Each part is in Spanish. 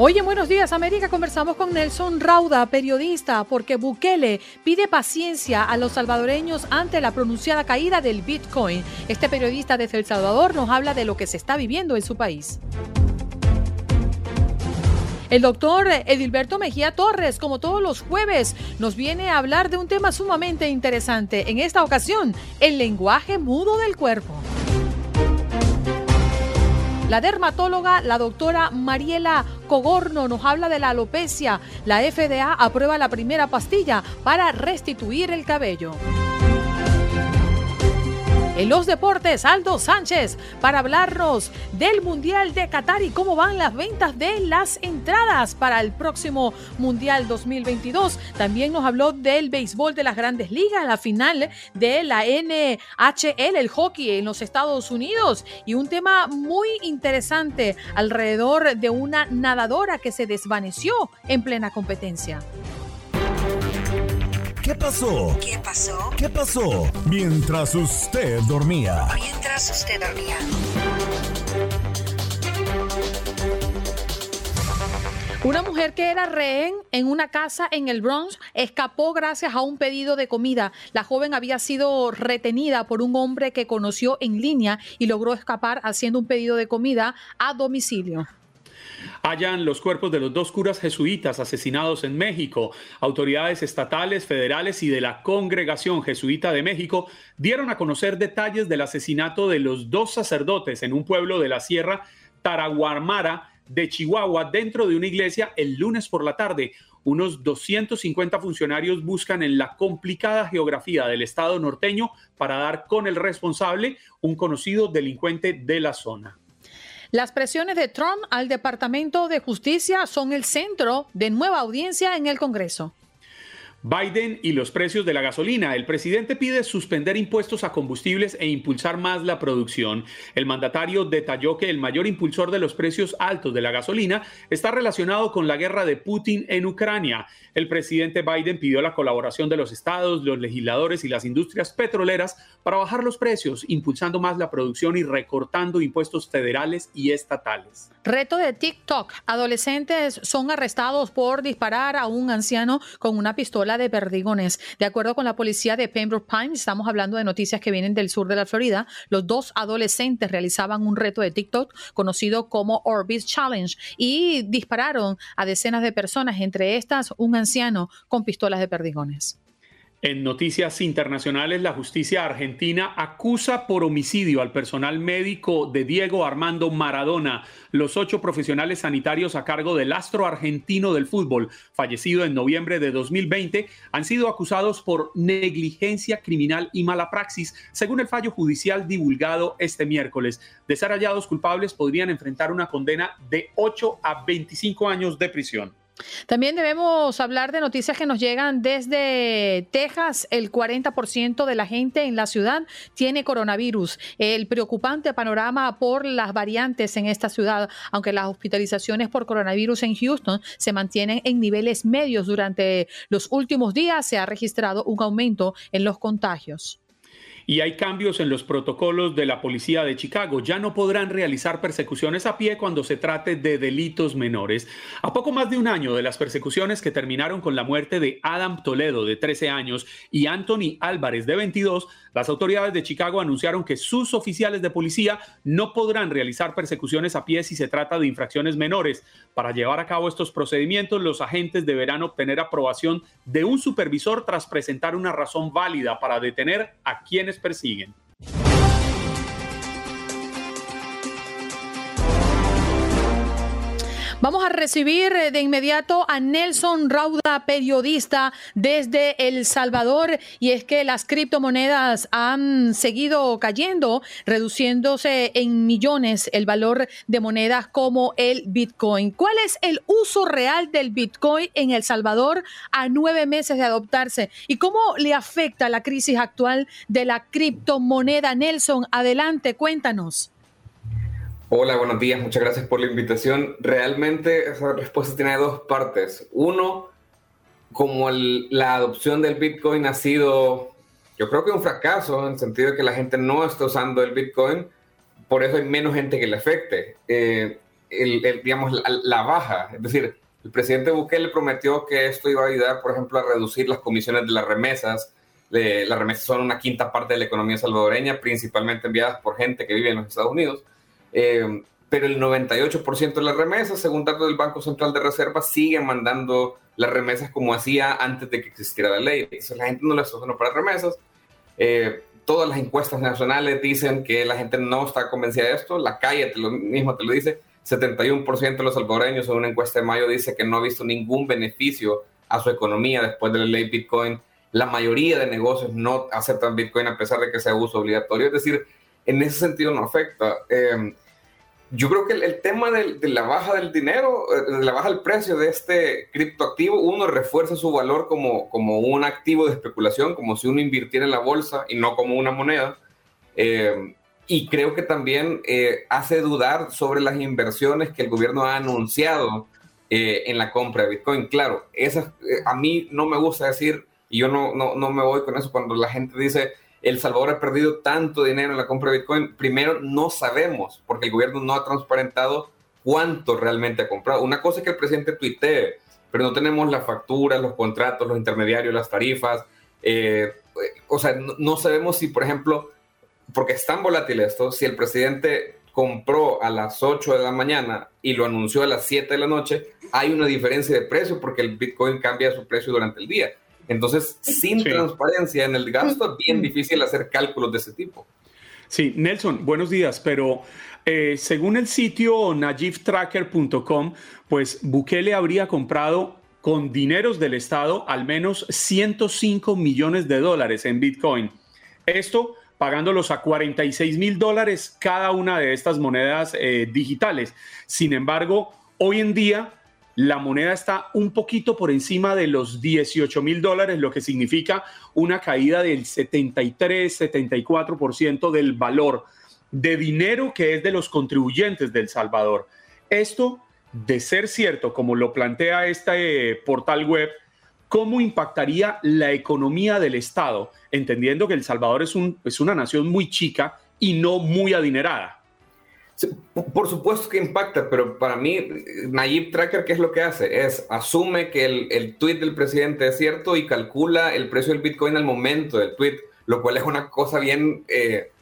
Hoy en Buenos Días América conversamos con Nelson Rauda, periodista, porque Bukele pide paciencia a los salvadoreños ante la pronunciada caída del Bitcoin. Este periodista desde El Salvador nos habla de lo que se está viviendo en su país. El doctor Edilberto Mejía Torres, como todos los jueves, nos viene a hablar de un tema sumamente interesante. En esta ocasión, el lenguaje mudo del cuerpo. La dermatóloga, la doctora Mariela Cogorno, nos habla de la alopecia. La FDA aprueba la primera pastilla para restituir el cabello. En los deportes, Aldo Sánchez para hablarnos del Mundial de Qatar y cómo van las ventas de las entradas para el próximo Mundial 2022. También nos habló del béisbol de las grandes ligas, la final de la NHL, el hockey en los Estados Unidos y un tema muy interesante alrededor de una nadadora que se desvaneció en plena competencia. ¿Qué pasó? ¿Qué pasó? ¿Qué pasó? Mientras usted dormía. Mientras usted dormía. Una mujer que era rehén en una casa en el Bronx escapó gracias a un pedido de comida. La joven había sido retenida por un hombre que conoció en línea y logró escapar haciendo un pedido de comida a domicilio. Hallan los cuerpos de los dos curas jesuitas asesinados en México. Autoridades estatales, federales y de la Congregación Jesuita de México dieron a conocer detalles del asesinato de los dos sacerdotes en un pueblo de la Sierra Taraguamara de Chihuahua dentro de una iglesia el lunes por la tarde. Unos 250 funcionarios buscan en la complicada geografía del estado norteño para dar con el responsable, un conocido delincuente de la zona. Las presiones de Trump al Departamento de Justicia son el centro de nueva audiencia en el Congreso. Biden y los precios de la gasolina. El presidente pide suspender impuestos a combustibles e impulsar más la producción. El mandatario detalló que el mayor impulsor de los precios altos de la gasolina está relacionado con la guerra de Putin en Ucrania. El presidente Biden pidió la colaboración de los estados, los legisladores y las industrias petroleras para bajar los precios, impulsando más la producción y recortando impuestos federales y estatales. Reto de TikTok. Adolescentes son arrestados por disparar a un anciano con una pistola de perdigones. De acuerdo con la policía de Pembroke Pines, estamos hablando de noticias que vienen del sur de la Florida, los dos adolescentes realizaban un reto de TikTok conocido como Orbit Challenge y dispararon a decenas de personas, entre estas un anciano con pistolas de perdigones. En noticias internacionales, la justicia argentina acusa por homicidio al personal médico de Diego Armando Maradona, los ocho profesionales sanitarios a cargo del astro argentino del fútbol, fallecido en noviembre de 2020, han sido acusados por negligencia criminal y mala praxis, según el fallo judicial divulgado este miércoles. De ser hallados culpables, podrían enfrentar una condena de 8 a 25 años de prisión. También debemos hablar de noticias que nos llegan desde Texas. El 40% de la gente en la ciudad tiene coronavirus. El preocupante panorama por las variantes en esta ciudad, aunque las hospitalizaciones por coronavirus en Houston se mantienen en niveles medios durante los últimos días, se ha registrado un aumento en los contagios. Y hay cambios en los protocolos de la policía de Chicago. Ya no podrán realizar persecuciones a pie cuando se trate de delitos menores. A poco más de un año de las persecuciones que terminaron con la muerte de Adam Toledo, de 13 años, y Anthony Álvarez, de 22, las autoridades de Chicago anunciaron que sus oficiales de policía no podrán realizar persecuciones a pie si se trata de infracciones menores. Para llevar a cabo estos procedimientos, los agentes deberán obtener aprobación de un supervisor tras presentar una razón válida para detener a quienes persiguen. Vamos a recibir eh, de inmediato a Nelson Rauda, periodista desde El Salvador. Y es que las criptomonedas han seguido cayendo, reduciéndose en millones el valor de monedas como el Bitcoin. ¿Cuál es el uso real del Bitcoin en El Salvador a nueve meses de adoptarse? ¿Y cómo le afecta la crisis actual de la criptomoneda? Nelson, adelante, cuéntanos. Hola, buenos días, muchas gracias por la invitación. Realmente esa respuesta tiene dos partes. Uno, como la adopción del Bitcoin ha sido, yo creo que un fracaso, en el sentido de que la gente no está usando el Bitcoin, por eso hay menos gente que le afecte. Eh, digamos, la, baja, es decir, el presidente Bukele prometió que esto iba a ayudar, por ejemplo, a reducir las comisiones de las remesas. las remesas son una quinta parte de la economía salvadoreña, principalmente enviadas por gente que vive en los Estados Unidos. Eh, pero el 98% de las remesas, según datos del Banco Central de Reserva, siguen mandando las remesas como hacía antes de que existiera la ley. Entonces la gente no las usa para remesas. Eh, todas las encuestas nacionales dicen que la gente no está convencida de esto. La calle te mismo te lo dice. 71% de los salvadoreños en una encuesta de mayo dice que no ha visto ningún beneficio a su economía después de la ley Bitcoin. La mayoría de negocios no aceptan Bitcoin a pesar de que sea uso obligatorio. Es decir, en ese sentido no afecta. Eh, yo creo que el, tema de, la baja del dinero, eh, de la baja del precio de este criptoactivo, uno refuerza su valor como, como un activo de especulación, como si uno invirtiera en la bolsa y no como una moneda. Eh, y creo que también hace dudar sobre las inversiones que el gobierno ha anunciado en la compra de Bitcoin. Claro, esas, a mí no me gusta decir, y yo no, no, no me voy con eso cuando la gente dice, el Salvador ha perdido tanto dinero en la compra de Bitcoin. Primero, no sabemos, porque el gobierno no ha transparentado cuánto realmente ha comprado. Una cosa es que el presidente tuitee, pero no tenemos las facturas, los contratos, los intermediarios, las tarifas. Eh, o sea, no, sabemos si, por ejemplo, porque es tan volátil esto, si el presidente compró a las 8 de la mañana y lo anunció a las 7 de la noche, hay una diferencia de precio porque el Bitcoin cambia su precio durante el día. Entonces, sin transparencia en el gasto, es bien difícil hacer cálculos de ese tipo. Sí, Nelson, buenos días, pero eh, según el sitio najiftracker.com, pues Bukele habría comprado con dineros del Estado al menos 105 millones de dólares en Bitcoin. Esto pagándolos a 46 mil dólares cada una de estas monedas eh, digitales. Sin embargo, hoy en día la moneda está un poquito por encima de los 18 mil dólares, lo que significa una caída del 73-74% del valor de dinero que es de los contribuyentes del Salvador. Esto, de ser cierto, como lo plantea este portal web, ¿cómo impactaría la economía del Estado? Entendiendo que El Salvador es una nación muy chica y no muy adinerada. Por supuesto que impacta, pero para mí, Nayib Tracker, ¿qué es lo que hace? Es asume que el, el tweet del presidente es cierto y calcula el precio del Bitcoin al momento del tweet, lo cual es una cosa bien, eh,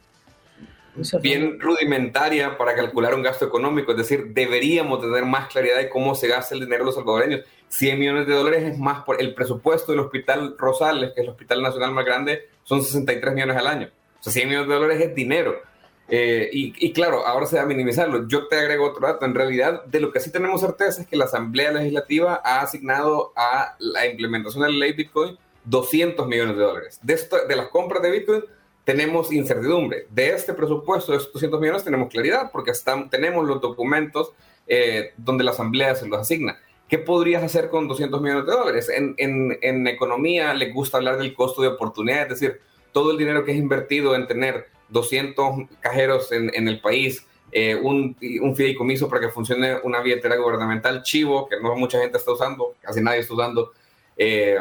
bien rudimentaria para calcular un gasto económico. Es decir, deberíamos tener más claridad de cómo se gasta el dinero de los salvadoreños. 100 millones de dólares es más por el presupuesto del Hospital Rosales, que es el hospital nacional más grande, son 63 millones al año. O sea, 100 millones de dólares es dinero eh, y, claro, ahora se va a minimizarlo. Yo te agrego otro dato. En realidad, de lo que sí tenemos certeza es que la Asamblea Legislativa ha asignado a la implementación de la ley Bitcoin 200 millones de dólares. De, esto, de las compras de Bitcoin tenemos incertidumbre. De este presupuesto de estos 200 millones tenemos claridad porque están, tenemos los documentos eh, donde la Asamblea se los asigna. ¿Qué podrías hacer con 200 millones de dólares? En, en, en economía le gusta hablar del costo de oportunidad, es decir, todo el dinero que es invertido en tener 200 cajeros en, el país, eh, un, un, fideicomiso para que funcione una billetera gubernamental chivo, que no mucha gente está usando, casi nadie está usando, eh,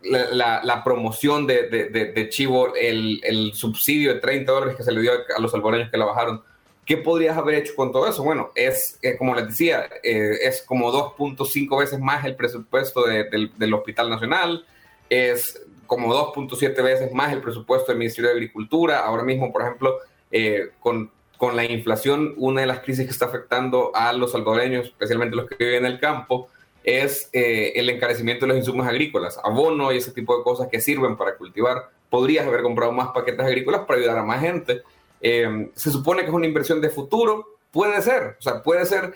la, promoción de, Chivo, el, subsidio de 30 dólares que se le dio a los salvadoreños que la bajaron. ¿Qué podrías haber hecho con todo eso? Bueno, es, eh, como les decía, eh, es como 2.5 veces más el presupuesto del Hospital Nacional, es como 2.7 veces más el presupuesto del Ministerio de Agricultura. Ahora mismo, por ejemplo, eh, con, con la inflación, una de las crisis que está afectando a los salvadoreños, especialmente los que viven en el campo, es eh, el encarecimiento de los insumos agrícolas, abono y ese tipo de cosas que sirven para cultivar. Podrías haber comprado más paquetes agrícolas para ayudar a más gente. Eh, se supone que es una inversión de futuro, puede ser, o sea, puede ser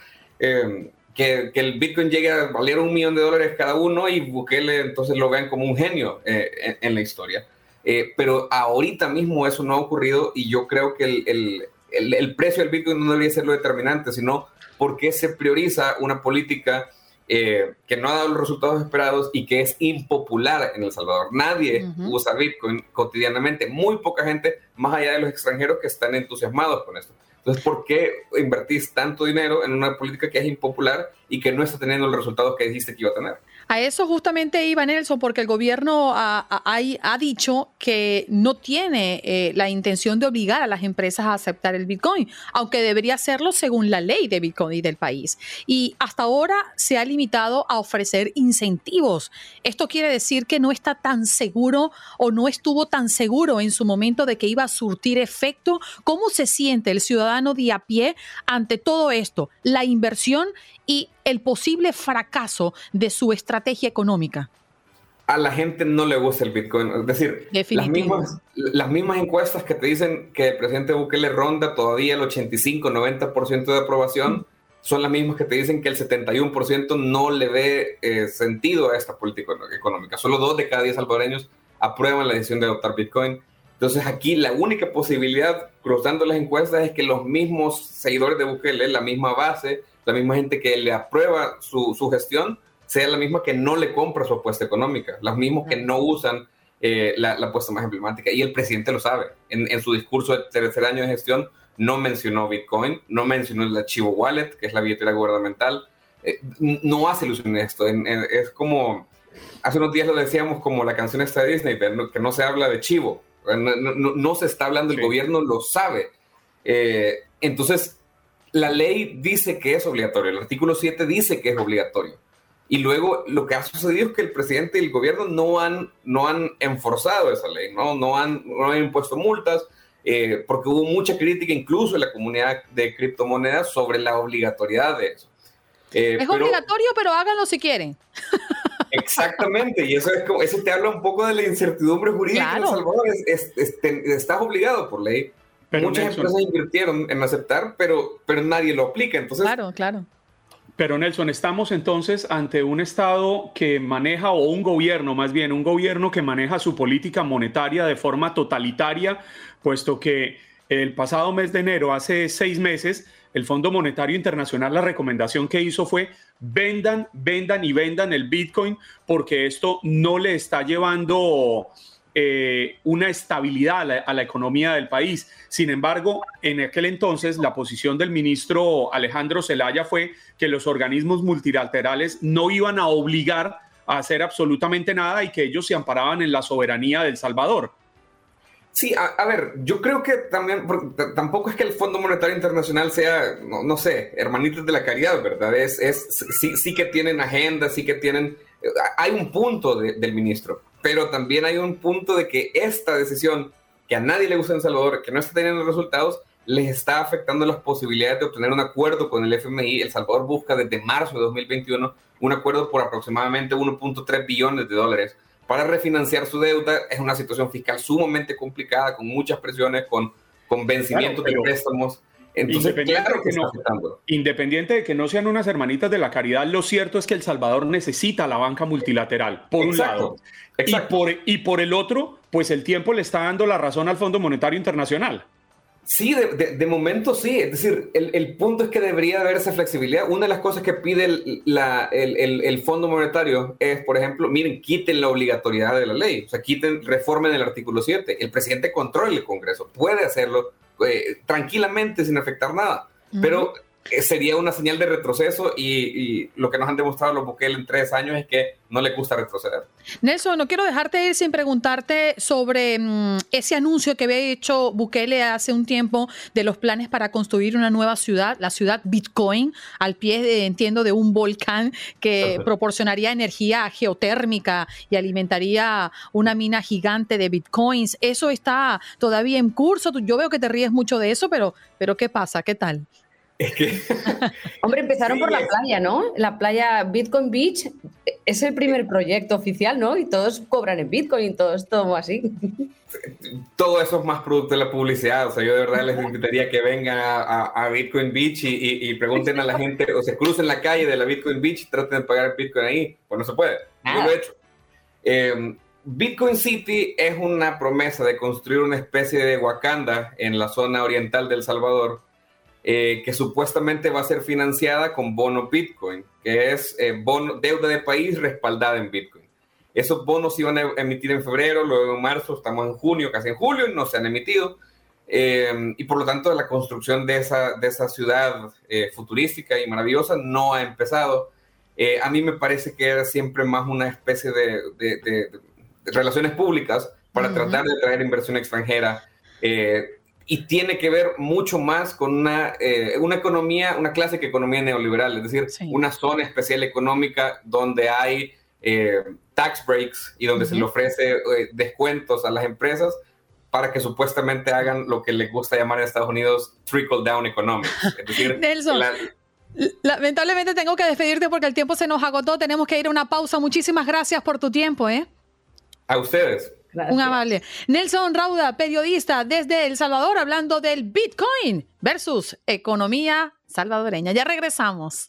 eh, que, el Bitcoin llegue a valer un millón de dólares cada uno y Bukele entonces lo vean como un genio en, la historia. pero ahorita mismo eso no ha ocurrido y yo creo que el, el precio del Bitcoin no debería ser lo determinante, sino porque se prioriza una política eh, que no ha dado los resultados esperados y que es impopular en El Salvador. Nadie usa Bitcoin cotidianamente, muy poca gente, más allá de los extranjeros que están entusiasmados con esto. Entonces, ¿por qué invertís tanto dinero en una política que es impopular y que no está teniendo los resultados que dijiste que iba a tener? A eso justamente iba Nelson, porque el gobierno ha, dicho que no tiene eh, la intención de obligar a las empresas a aceptar el Bitcoin, aunque debería hacerlo según la ley de Bitcoin y del país. Y hasta ahora se ha limitado a ofrecer incentivos. Esto quiere decir que no está tan seguro o no estuvo tan seguro en su momento de que iba a surtir efecto. ¿Cómo se siente el ciudadano de a pie ante todo esto? La inversión y el posible fracaso de su estrategia económica? A la gente no le gusta el Bitcoin. Es decir, las mismas, las mismas, encuestas que te dicen que el presidente Bukele ronda todavía el 85-90% de aprobación son las mismas que te dicen que el 71% no le ve eh, sentido a esta política económica. Solo dos de cada diez salvadoreños aprueban la decisión de adoptar Bitcoin. Entonces aquí la única posibilidad, cruzando las encuestas, es que los mismos seguidores de Bukele, la misma base, la misma gente que le aprueba su, su gestión sea la misma que no le compra su apuesta económica, los mismos que no usan eh, la, apuesta más emblemática. Y el presidente lo sabe. En, en, su discurso de tercer año de gestión no mencionó Bitcoin, no mencionó el archivo Wallet, que es la billetera gubernamental. Eh, no hace ilusión esto. es como, hace unos días lo decíamos como la canción esta de Disney, que no se habla de chivo. No, no, se está hablando, el gobierno lo sabe. Eh, entonces, la ley dice que es obligatorio, el artículo 7 dice que es obligatorio. Y luego lo que ha sucedido es que el presidente y el gobierno no han, no han enforzado esa ley, no, no, han, no han impuesto multas, eh, porque hubo mucha crítica incluso en la comunidad de criptomonedas sobre la obligatoriedad de eso. Eh, es obligatorio, pero háganlo si quieren. Exactamente, y eso, es como, eso te habla un poco de la incertidumbre jurídica en El Salvador. estás obligado por ley Muchas empresas invirtieron en aceptar, pero, pero nadie lo aplica. Entonces, claro, claro. Pero Nelson, estamos entonces ante un Estado que maneja, o un gobierno más bien, un gobierno que maneja su política monetaria de forma totalitaria, puesto que el pasado mes de enero, hace seis meses, el Fondo Monetario Internacional, la recomendación que hizo fue vendan, vendan y vendan el Bitcoin, porque esto no le está llevando eh, una estabilidad a la, economía del país. Sin embargo, en aquel entonces la posición del ministro Alejandro Zelaya fue que los organismos multilaterales no iban a obligar a hacer absolutamente nada y que ellos se amparaban en la soberanía del Salvador. Sí, a, ver, yo creo que también, tampoco es que el Fondo Monetario Internacional sea, no, sé, hermanitos de la caridad, ¿verdad? Es, sí, sí, que tienen agenda, sí que tienen, hay un punto del ministro, pero también hay un punto de que esta decisión, que a nadie le gusta en Salvador, que no está teniendo resultados, les está afectando las posibilidades de obtener un acuerdo con el FMI. El Salvador busca desde marzo de 2021 un acuerdo por aproximadamente 1.3 billones de dólares para refinanciar su deuda. Es una situación fiscal sumamente complicada, con muchas presiones, con, con vencimientos de préstamos. Entonces, independiente, de que no sean unas hermanitas de la caridad, lo cierto es que El Salvador necesita la banca multilateral, por un lado. Y, por, y por el otro, pues el tiempo le está dando la razón al Fondo Monetario Internacional. Sí, de, momento sí. Es decir, el, punto es que debería haberse flexibilidad. Una de las cosas que pide el, el, Fondo Monetario es, por ejemplo, miren, quiten la obligatoriedad de la ley. O sea, quiten, reformen el artículo 7. El presidente controla el Congreso. Puede hacerlo eh, tranquilamente sin afectar nada. Pero sería una señal de retroceso y, lo que nos han demostrado los Bukele en tres años es que no le gusta retroceder. Nelson, no quiero dejarte ir sin preguntarte sobre mm, ese anuncio que había hecho Bukele hace un tiempo de los planes para construir una nueva ciudad, la ciudad Bitcoin, al pie, de, entiendo, de un volcán que proporcionaría energía geotérmica y alimentaría una mina gigante de Bitcoins. Eso está todavía en curso. Yo veo que te ríes mucho de eso, pero, pero ¿qué pasa? ¿Qué tal? Hombre, empezaron por la playa, ¿no? La playa Bitcoin Beach es el primer proyecto oficial, ¿no? Y todos cobran en Bitcoin y todo esto así. Todo eso es más producto de la publicidad. O sea, yo de verdad les invitaría que vengan a, Bitcoin Beach y, pregunten a la gente, o se crucen la calle de la Bitcoin Beach y traten de pagar Bitcoin ahí. Pues no se puede. Yo lo he hecho. Em, Bitcoin City es una promesa de construir una especie de Wakanda en la zona oriental del Salvador eh, que supuestamente va a ser financiada con bono Bitcoin, que es eh, bono, deuda de país respaldada en Bitcoin. Esos bonos se iban a emitir en febrero, luego en marzo, estamos en junio, casi en julio, y no se han emitido. Eh, y por lo tanto, la construcción de esa, de esa ciudad futurística y maravillosa no ha empezado. a mí me parece que era siempre más una especie de, de, relaciones públicas para tratar de traer inversión extranjera y tiene que ver mucho más con una, eh, una economía, una clase que economía neoliberal, es decir, una zona especial económica donde hay eh, tax breaks y donde se le ofrece eh, descuentos a las empresas para que supuestamente hagan lo que les gusta llamar en Estados Unidos trickle down economics. Es decir, Nelson. Lamentablemente tengo que despedirte porque el tiempo se nos agotó. Tenemos que ir a una pausa. Muchísimas gracias por tu tiempo, ¿eh? A ustedes. Un amable. Nelson Rauda, periodista desde El Salvador, hablando del Bitcoin versus economía salvadoreña. Ya regresamos.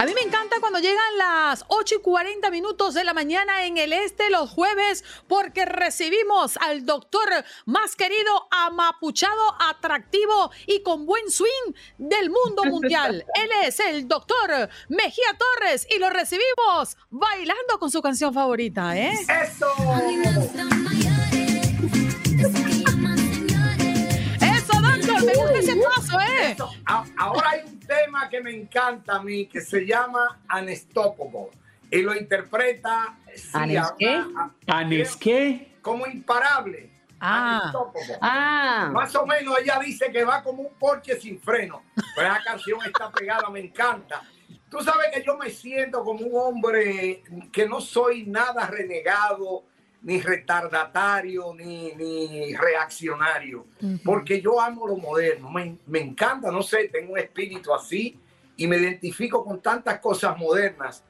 A mí me encanta cuando llegan las 8 y 40 minutos de la mañana en el este los jueves porque recibimos al doctor más querido, amapuchado, atractivo y con buen swing del mundo mundial. Él es el doctor Mejía Torres y lo recibimos bailando con su canción favorita, ¿eh? ¡Eso! me gusta ese paso, ¿eh? ahora hay tema que me encanta a mí que se llama Unstoppable y lo interpreta ¿Anes qué? Como imparable. Ah. ah. Más o menos ella dice que va como un porche sin freno. Pero esa canción está pegada, me encanta. Tú sabes que yo me siento como un hombre que no soy nada renegado, ni retardatario, ni, ni reaccionario, porque yo amo lo moderno, me, me, encanta, no sé, tengo un espíritu así y me identifico con tantas cosas modernas.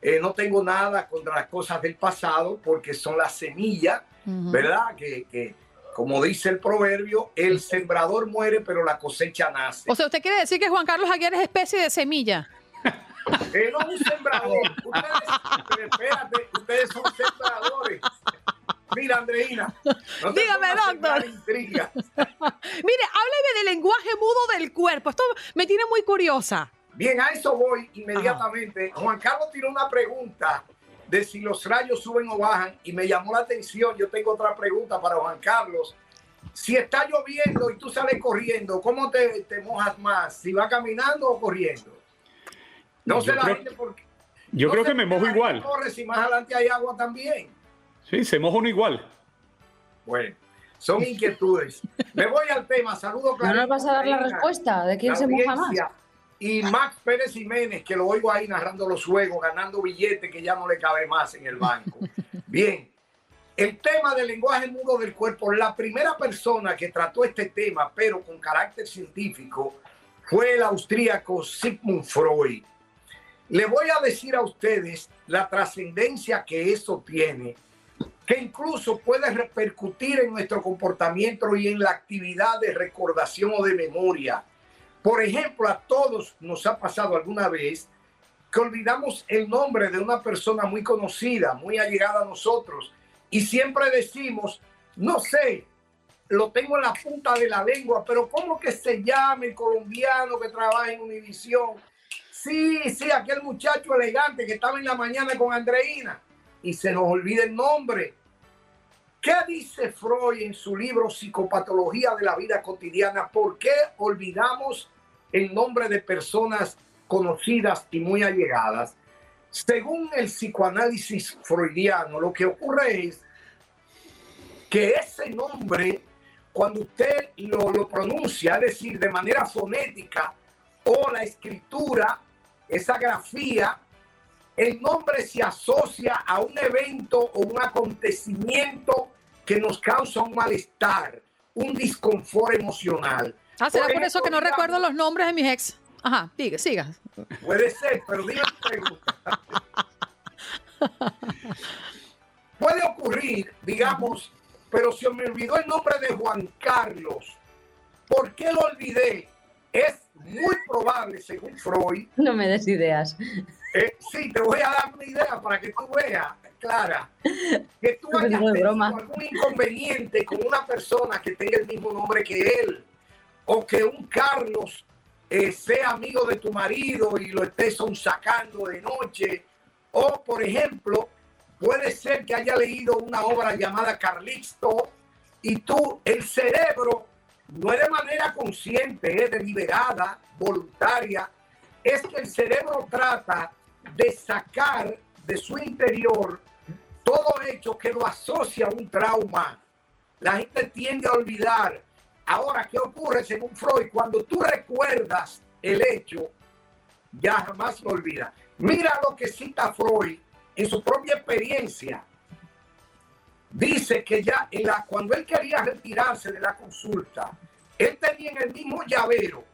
Eh, no tengo nada contra las cosas del pasado porque son las semillas, ¿verdad? Que, que, como dice el proverbio, el sembrador muere, pero la cosecha nace. O sea, ¿usted quiere decir que Juan Carlos Aguirre es especie de semilla? Que no un sembrador. Ustedes, espérate, ustedes son sembradores. Mira, Andreina. Dígame, doctor. Mire, hábleme del lenguaje mudo del cuerpo. Esto me tiene muy curiosa. Bien, a eso voy inmediatamente. Juan Carlos tiró una pregunta de si los rayos suben o bajan y me llamó la atención. Yo tengo otra pregunta para Juan Carlos. Si está lloviendo y tú sales corriendo, ¿cómo te, te mojas más? ¿Si va caminando o corriendo? No sé la gente porque. Yo creo que me mojo igual. Corre si más adelante hay agua también. Sí, se moja uno igual. Bueno, son inquietudes. Me voy al tema. Saludo claro. ¿No nos vas a dar la respuesta de quién se moja más? Y Max Pérez Jiménez, que lo oigo ahí narrando los juegos, ganando billetes que ya no le cabe más en el banco. Bien, el tema del lenguaje mudo del cuerpo, la primera persona que trató este tema, pero con carácter científico, fue el austríaco Sigmund Freud. Le voy a decir a ustedes la trascendencia que eso tiene que incluso puede repercutir en nuestro comportamiento y en la actividad de recordación o de memoria. Por ejemplo, a todos nos ha pasado alguna vez que olvidamos el nombre de una persona muy conocida, muy allegada a nosotros, y siempre decimos, no sé, lo tengo en la punta de la lengua, pero ¿cómo que se llama el colombiano que trabaja en Univisión? Sí, sí, aquel muchacho elegante que estaba en la mañana con Andreina y se nos olvida el nombre. ¿Qué dice Freud en su libro Psicopatología de la vida cotidiana? ¿Por qué olvidamos el nombre de personas conocidas y muy allegadas? Según el psicoanálisis freudiano, lo que ocurre es que ese nombre, cuando usted lo, lo pronuncia, es decir, de manera fonética, o la escritura, esa grafía, el nombre se asocia a un evento o un acontecimiento que nos causa un malestar, un disconfort emocional. Ah, será por, eso que no recuerdo los nombres de mis ex. Ajá, siga, siga. Puede ser, pero pregunta. Puede ocurrir, digamos, pero se me olvidó el nombre de Juan Carlos. ¿Por qué lo olvidé? Es muy probable, según Freud. No me des ideas. Eh, sí, te voy a dar una idea para que tú veas, Clara, que tú hayas tenido algún inconveniente con una persona que tenga el mismo nombre que él, o que un Carlos eh, sea amigo de tu marido y lo estés sacando de noche, o por ejemplo, puede ser que haya leído una obra llamada Carlisto y tú, el cerebro, no es de manera consciente, es deliberada, voluntaria, es que el cerebro trata de sacar de su interior todo hecho que lo asocia a un trauma. La gente tiende a olvidar. Ahora, ¿qué ocurre según Freud? Cuando tú recuerdas el hecho, ya jamás lo olvidas. Mira lo que cita Freud en su propia experiencia. Dice que ya en la, cuando él quería retirarse de la consulta, él tenía en el mismo llavero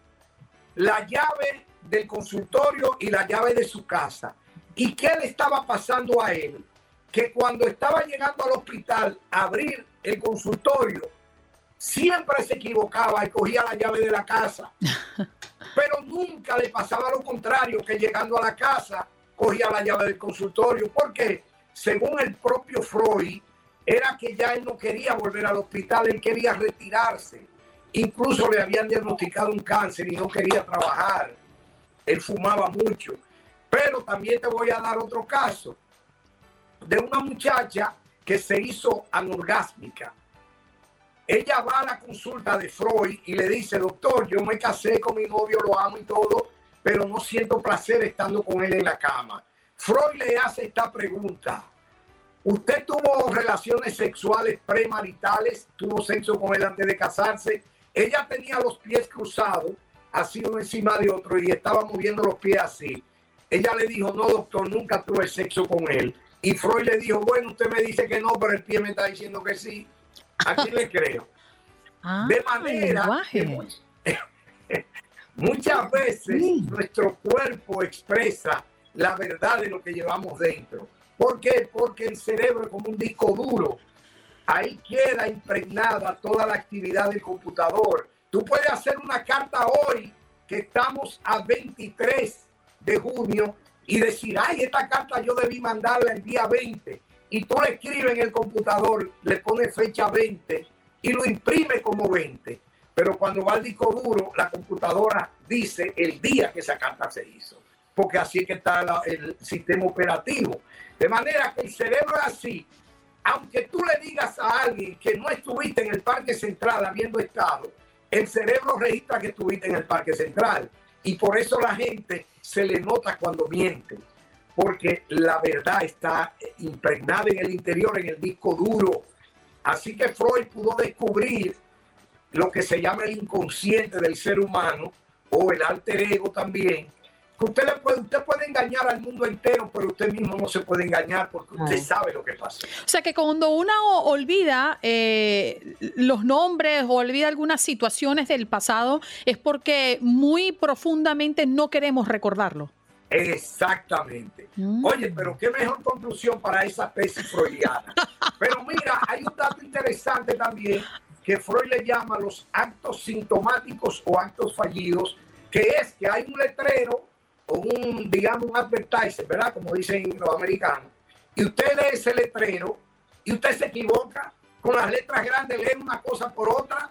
la llave del consultorio y la llave de su casa. ¿Y qué le estaba pasando a él? Que cuando estaba llegando al hospital a abrir el consultorio, siempre se equivocaba y cogía la llave de la casa. Pero nunca le pasaba lo contrario, que llegando a la casa cogía la llave del consultorio. Porque, según el propio Freud, era que ya él no quería volver al hospital, él quería retirarse. Incluso le habían diagnosticado un cáncer y no quería trabajar. Él fumaba mucho. Pero también te voy a dar otro caso de una muchacha que se hizo anorgásmica. Ella va a la consulta de Freud y le dice, doctor, yo me casé con mi novio, lo amo y todo, pero no siento placer estando con él en la cama. Freud le hace esta pregunta. ¿Usted tuvo relaciones sexuales premaritales? ¿Tuvo sexo con él antes de casarse? Ella tenía los pies cruzados, así uno encima de otro, y estaba moviendo los pies así. Ella le dijo, no, doctor, nunca tuve sexo con él. Y Freud le dijo, bueno, usted me dice que no, pero el pie me está diciendo que sí. ¿A quién le creo? Ah, de manera que muchas veces nuestro cuerpo expresa la verdad de lo que llevamos dentro. ¿Por qué? Porque el cerebro es como un disco duro ahí queda impregnada toda la actividad del computador. Tú puedes hacer una carta hoy que estamos a 23 de junio y decir, ay, esta carta yo debí mandarla el día 20. Y tú le escribes en el computador, le pones fecha 20 y lo imprime como 20. Pero cuando va al disco duro, la computadora dice el día que esa carta se hizo. Porque así es que está el sistema operativo. De manera que el cerebro es así aunque tú le digas a alguien que no estuviste en el Parque Central habiendo estado, el cerebro registra que estuviste en el Parque Central. Y por eso la gente se le nota cuando miente, porque la verdad está impregnada en el interior, en el disco duro. Así que Freud pudo descubrir lo que se llama el inconsciente del ser humano o el alter ego también, usted, le puede, usted puede engañar al mundo entero, pero usted mismo no se puede engañar porque usted sabe lo que pasa. O sea que cuando uno olvida eh, los nombres o olvida algunas situaciones del pasado, es porque muy profundamente no queremos recordarlo. Exactamente. Mm. Oye, pero qué mejor conclusión para esa especie freudiana. pero mira, hay un dato interesante también que Freud le llama los actos sintomáticos o actos fallidos, que es que hay un letrero o un, digamos, un advertiser, ¿verdad? Como dicen los americanos, y usted lee ese letrero y usted se equivoca con las letras grandes, lee una cosa por otra.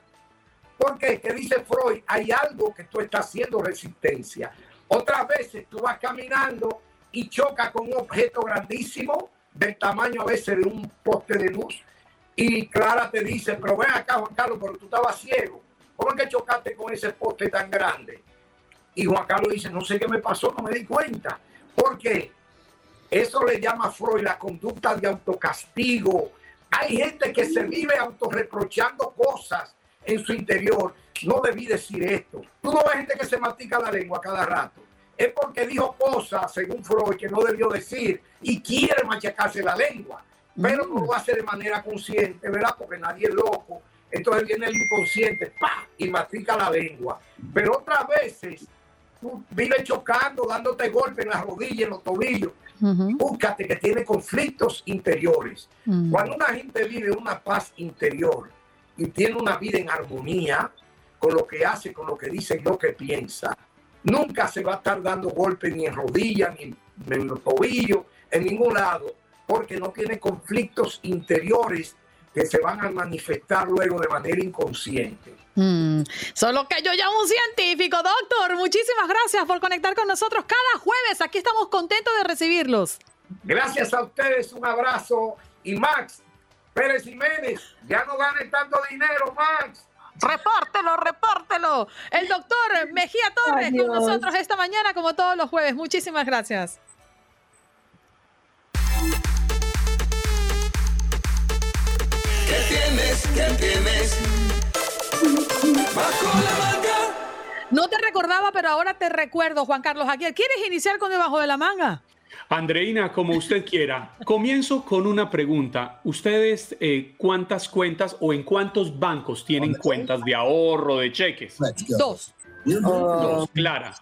Porque, que dice Freud, hay algo que tú estás haciendo resistencia. Otras veces tú vas caminando y choca con un objeto grandísimo, del tamaño a veces de un poste de luz, Y Clara te dice, pero ven acá, Juan Carlos, pero tú estabas ciego. ¿Cómo es que chocaste con ese poste tan grande? Y Juan Carlos dice, no sé qué me pasó, no me di cuenta. Porque eso le llama Freud la conducta de autocastigo. Hay gente que se vive autorreprochando cosas en su interior. No debí decir esto. Tú no ves gente que se mastica la lengua cada rato. Es porque dijo cosas, según Freud, que no debió decir y quiere machacarse la lengua. Pero no lo hace de manera consciente, ¿verdad? Porque nadie es loco. Entonces viene el inconsciente ¡pah! y mastica la lengua. Pero otras veces tú vives chocando, dándote golpes en las rodillas, en los tobillos. Búscate que tiene conflictos interiores. Cuando una gente vive una paz interior y tiene una vida en armonía con lo que hace, con lo que dice y lo que piensa, nunca se va a estar dando golpes ni en rodillas, ni en los tobillos, en ningún lado, porque no tiene conflictos interiores que se van a manifestar luego de manera inconsciente. Mm, solo que yo llamo un científico, doctor. Muchísimas gracias por conectar con nosotros cada jueves. Aquí estamos contentos de recibirlos. Gracias a ustedes, un abrazo. Y Max Pérez Jiménez, ya no gane tanto dinero, Max. Repórtelo, repórtelo. El doctor Mejía Torres con nosotros esta mañana, como todos los jueves. Muchísimas gracias. ¿Qué tienes? Bajo la manga. No te recordaba, pero ahora te recuerdo, Juan Carlos Aguiar. ¿Quieres iniciar con debajo de la manga? Andreina, como usted quiera. Comienzo con una pregunta. ¿Ustedes eh, cuántas cuentas o en cuántos bancos tienen cuentas de ahorro, de cheques? Dos. Dos, Clara.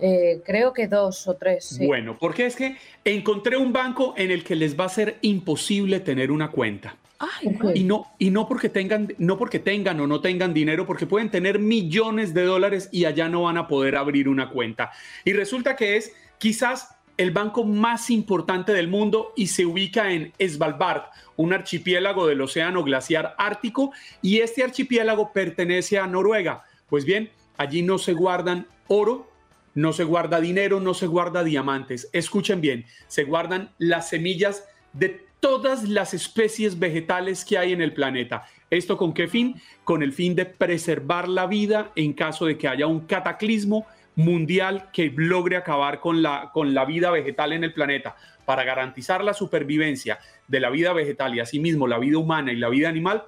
Eh, creo que dos o tres. sí. Bueno, porque es que encontré un banco en el que les va a ser imposible tener una cuenta. Ay, Y no, y no porque tengan, no porque tengan o no tengan dinero, porque pueden tener millones de dólares y allá no van a poder abrir una cuenta. Y resulta que es quizás el banco más importante del mundo y se ubica en Svalbard, un archipiélago del Océano Glaciar Ártico, y este archipiélago pertenece a Noruega. Pues bien, allí no se guardan oro, no se guarda dinero, no se guarda diamantes. Escuchen bien, se guardan las semillas de todas las especies vegetales que hay en el planeta. ¿Esto con qué fin? Con el fin de preservar la vida en caso de que haya un cataclismo mundial que logre acabar con la, con la vida vegetal en el planeta. Para garantizar la supervivencia de la vida vegetal y asimismo la vida humana y la vida animal,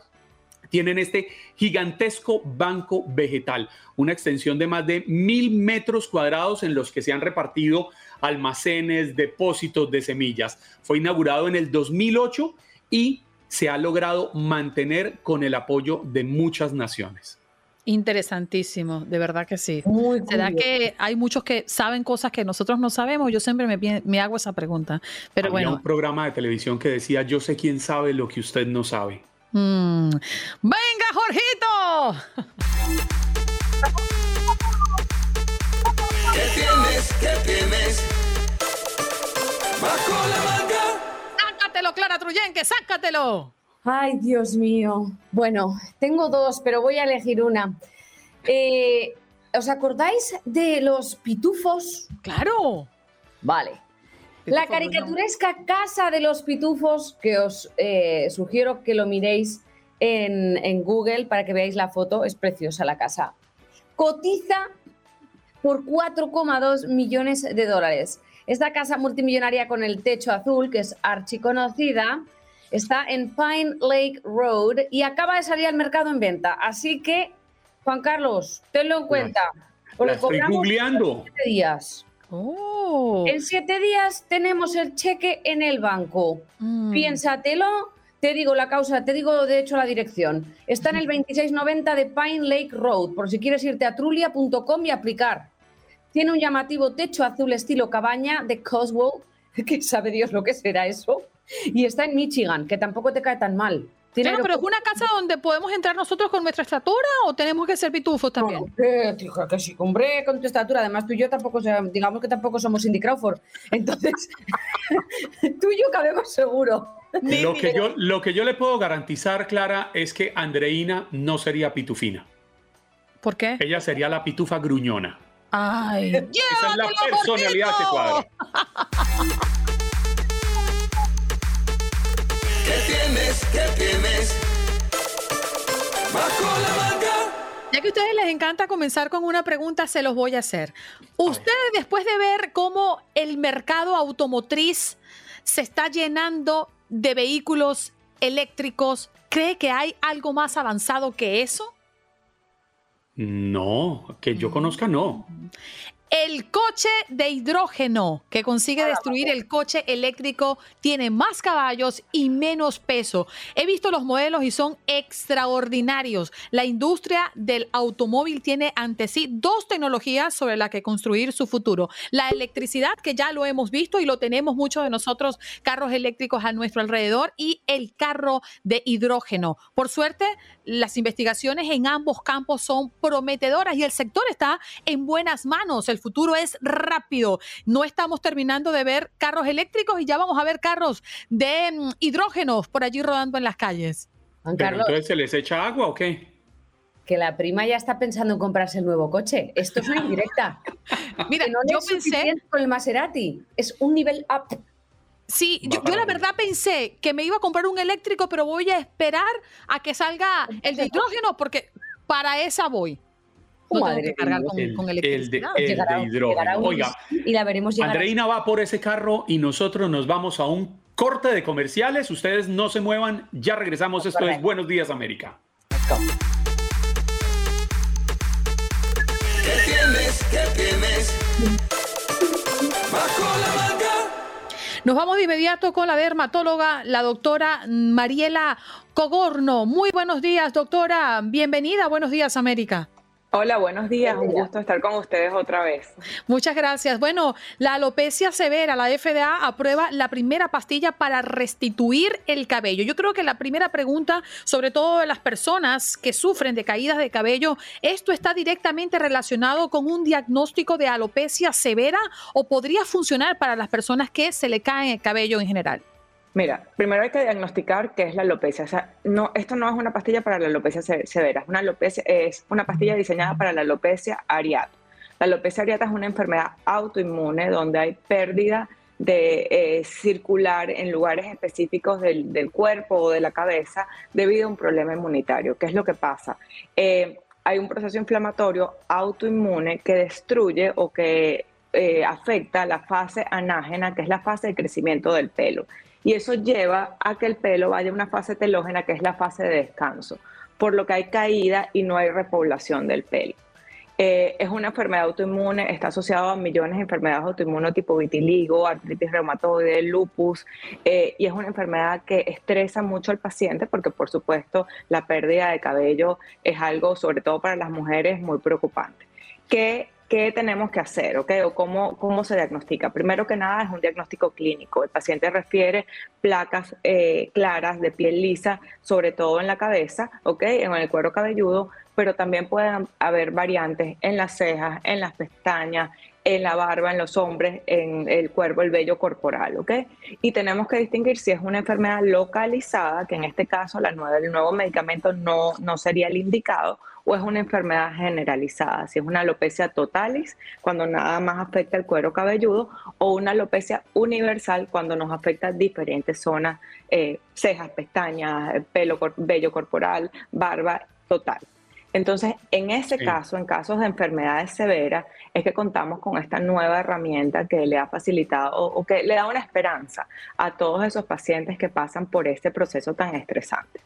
tienen este gigantesco banco vegetal, una extensión de más de mil metros cuadrados en los que se han repartido almacenes, depósitos de semillas. Fue inaugurado en el 2008 y se ha logrado mantener con el apoyo de muchas naciones. Interesantísimo, de verdad que sí. Muy ¿Será curioso. que hay muchos que saben cosas que nosotros no sabemos? Yo siempre me, hago esa pregunta. Pero Había bueno, un programa de televisión que decía, yo sé quién sabe lo que usted no sabe. mm. venga, Jorgito. ¿Qué tienes? ¿Qué tienes? Bajo la manga. Sácatelo, Clara Truyenque, sácatelo. Ay, Dios mío. Bueno, tengo dos, pero voy a elegir una. Eh, ¿Os acordáis de los pitufos? Claro. Vale. La caricaturesca Casa de los Pitufos, que os eh, sugiero que lo miréis en, en Google para que veáis la foto, es preciosa la casa. Cotiza por 4,2 millones de dólares. Esta casa multimillonaria con el techo azul, que es archiconocida, está en Pine Lake Road y acaba de salir al mercado en venta. Así que, Juan Carlos, tenlo en cuenta. La porque estoy cobramos googleando. siete días. Oh. En siete días tenemos el cheque en el banco. Mm. Piénsatelo. Te digo la causa, te digo de hecho la dirección. Está en el 2690 de Pine Lake Road, por si quieres irte a trulia.com y aplicar. Tiene un llamativo techo azul estilo cabaña de Coswell, que sabe Dios lo que será eso. Y está en Michigan, que tampoco te cae tan mal. Tiene Claro, pero es una casa donde podemos entrar nosotros con nuestra estatura o tenemos que ser pitufos también. No, que, tija, que sí, hombre, con tu estatura. Además, tú y yo tampoco, digamos que tampoco somos Cindy Crawford. Entonces, tú y yo cabemos seguro. Lo que, yo, lo que yo le puedo garantizar, Clara, es que Andreina no sería pitufina. ¿Por qué? Ella sería la pitufa gruñona. Ay, Esa es la personalidad Jorgito. cuadra. ¿Qué tienes? que tienes. Bajo la manga. Ya que a ustedes les encanta comenzar con una pregunta, se los voy a hacer. Ustedes, después de ver cómo el mercado automotriz se está llenando de vehículos eléctricos, ¿cree que hay algo más avanzado que eso? No, que yo conozca, no. El coche de hidrógeno que consigue destruir el coche eléctrico tiene más caballos y menos peso. He visto los modelos y son extraordinarios. La industria del automóvil tiene ante sí dos tecnologías sobre las que construir su futuro. La electricidad, que ya lo hemos visto y lo tenemos muchos de nosotros, carros eléctricos a nuestro alrededor, y el carro de hidrógeno. Por suerte, las investigaciones en ambos campos son prometedoras y el sector está en buenas manos. El futuro es rápido. No estamos terminando de ver carros eléctricos y ya vamos a ver carros de mm, hidrógenos por allí rodando en las calles. Juan Pero Carlos, entonces se les echa agua o qué? que la prima ya está pensando en comprarse el nuevo coche. Esto es una indirecta. Mira, no yo es pensé, con el Maserati. Es un nivel up. sí, yo, yo la verdad pensé que me iba a comprar un eléctrico, pero voy a esperar a que salga el de hidrógeno porque para esa voy. No tengo Madre que cargar con, El, con el de, electricidad. el Llegará- de llegará hidrógeno. un- Oiga, Y la veremos llegar. a- Andreina va por ese carro y nosotros nos vamos a un corte de comerciales. Ustedes no se muevan, ya regresamos. Esto es. Buenos Días América. ¿Qué tienes? ¿Qué tienes? Bajo la manga. Nos vamos de inmediato con la dermatóloga, la doctora Mariela Cogorno. Muy buenos días, doctora. Bienvenida. Buenos días, América. Hola, buenos días. Un gusto estar con ustedes otra vez. Muchas gracias. Bueno, la alopecia severa, la FDA aprueba la primera pastilla para restituir el cabello. Yo creo que la primera pregunta, sobre todo de las personas que sufren de caídas de cabello, ¿esto está directamente relacionado con un diagnóstico de alopecia severa o podría funcionar para las personas que se le cae el cabello en general? Mira, primero hay que diagnosticar qué es la alopecia. O sea, no, esto no es una pastilla para la alopecia se- severa, es una, alopecia, es una pastilla diseñada para la alopecia areata. La alopecia areata es una enfermedad autoinmune donde hay pérdida de eh, circular en lugares específicos del, del cuerpo o de la cabeza debido a un problema inmunitario. ¿Qué es lo que pasa? Eh, hay un proceso inflamatorio autoinmune que destruye o que eh, afecta la fase anágena, que es la fase de crecimiento del pelo. Y eso lleva a que el pelo vaya a una fase telógena, que es la fase de descanso, por lo que hay caída y no hay repoblación del pelo. Eh, es una enfermedad autoinmune, está asociado a millones de enfermedades autoinmunes tipo vitiligo, artritis reumatoide, lupus, eh, y es una enfermedad que estresa mucho al paciente porque, por supuesto, la pérdida de cabello es algo, sobre todo para las mujeres, muy preocupante. ¿Qué, qué tenemos que hacer? ¿ok? ¿O cómo, cómo se diagnostica? Primero que nada es un diagnóstico clínico. El paciente refiere placas eh, claras de piel lisa, sobre todo en la cabeza, ¿ok? en el cuero cabelludo, pero también pueden haber variantes en las cejas, en las pestañas, en la barba, en los hombres, en el cuerpo, el vello corporal, ¿ok? Y tenemos que distinguir si es una enfermedad localizada, que en este caso el nuevo medicamento no, no sería el indicado, o es una enfermedad generalizada, si es una alopecia totalis, cuando nada más afecta el cuero cabelludo, o una alopecia universal, cuando nos afecta diferentes zonas, eh, cejas, pestañas, pelo, cor- vello corporal, barba, total. Entonces, en ese Sí. caso, en casos de enfermedades severas, es que contamos con esta nueva herramienta que le ha facilitado o, o que le da una esperanza a todos esos pacientes que pasan por este proceso tan estresante.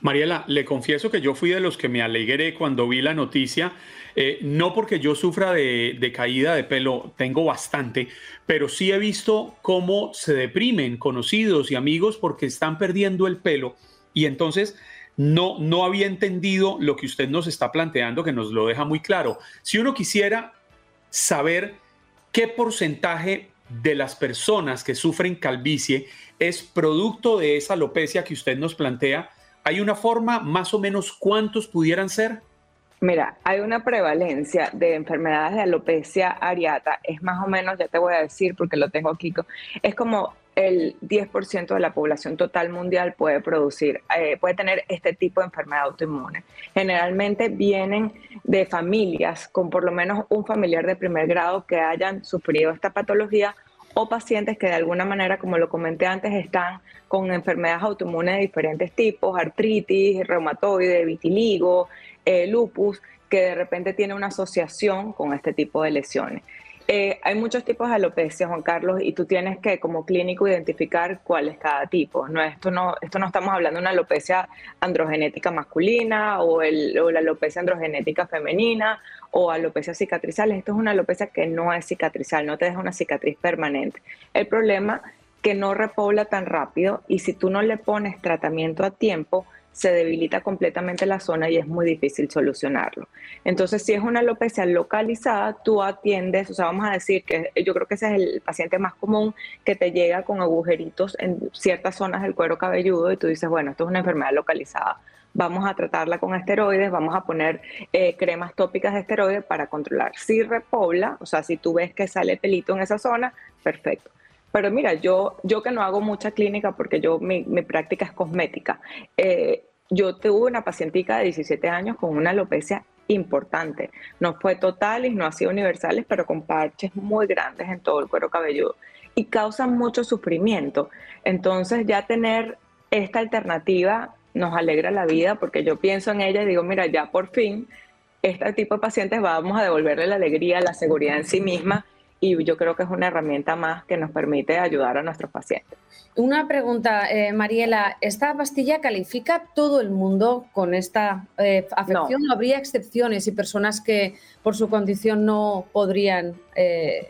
Mariela, le confieso que yo fui de los que me alegré cuando vi la noticia, eh, no porque yo sufra de, de caída de pelo, tengo bastante, pero sí he visto cómo se deprimen conocidos y amigos porque están perdiendo el pelo y entonces no, no había entendido lo que usted nos está planteando, que nos lo deja muy claro. Si uno quisiera saber qué porcentaje de las personas que sufren calvicie es producto de esa alopecia que usted nos plantea, ¿hay una forma más o menos cuántos pudieran ser? Mira, hay una prevalencia de enfermedades de alopecia areata, es más o menos, ya te voy a decir porque lo tengo aquí, es como el 10% de la población total mundial puede producir, eh, puede tener este tipo de enfermedad autoinmune. Generalmente vienen de familias con por lo menos un familiar de primer grado que hayan sufrido esta patología o pacientes que de alguna manera, como lo comenté antes, están con enfermedades autoinmunes de diferentes tipos, artritis, reumatoide, vitiligo, eh, lupus, que de repente tiene una asociación con este tipo de lesiones. Eh, hay muchos tipos de alopecia, Juan Carlos, y tú tienes que como clínico identificar cuál es cada tipo. No, esto, no, esto no estamos hablando de una alopecia androgenética masculina o, la alopecia androgenética femenina o alopecia cicatrizal. Esto es una alopecia que no es cicatrizal, no te deja una cicatriz permanente. El problema que no repobla tan rápido y si tú no le pones tratamiento a tiempo, se debilita completamente la zona y es muy difícil solucionarlo. Entonces, si es una alopecia localizada, tú atiendes, o sea, vamos a decir que yo creo que ese es el paciente más común que te llega con agujeritos en ciertas zonas del cuero cabelludo y tú dices, bueno, esto es una enfermedad localizada. Vamos a tratarla con esteroides, vamos a poner eh, cremas tópicas de esteroides para controlar. Si repobla, o sea, si tú ves que sale pelito en esa zona, perfecto. Pero mira, yo, yo que no hago mucha clínica porque yo mi, práctica es cosmética, eh, yo tuve una pacientica de 17 años con una alopecia importante. No fue total y no ha sido universales, pero con parches muy grandes en todo el cuero cabelludo y causan mucho sufrimiento. Entonces ya tener esta alternativa nos alegra la vida porque yo pienso en ella y digo, mira, ya por fin este tipo de pacientes vamos a devolverle la alegría, la seguridad en sí misma y yo creo que es una herramienta más que nos permite ayudar a nuestros pacientes. Una pregunta, eh, Mariela, ¿esta pastilla califica todo el mundo con esta eh, afección? No. ¿Habría excepciones y personas que por su condición no podrían... Eh,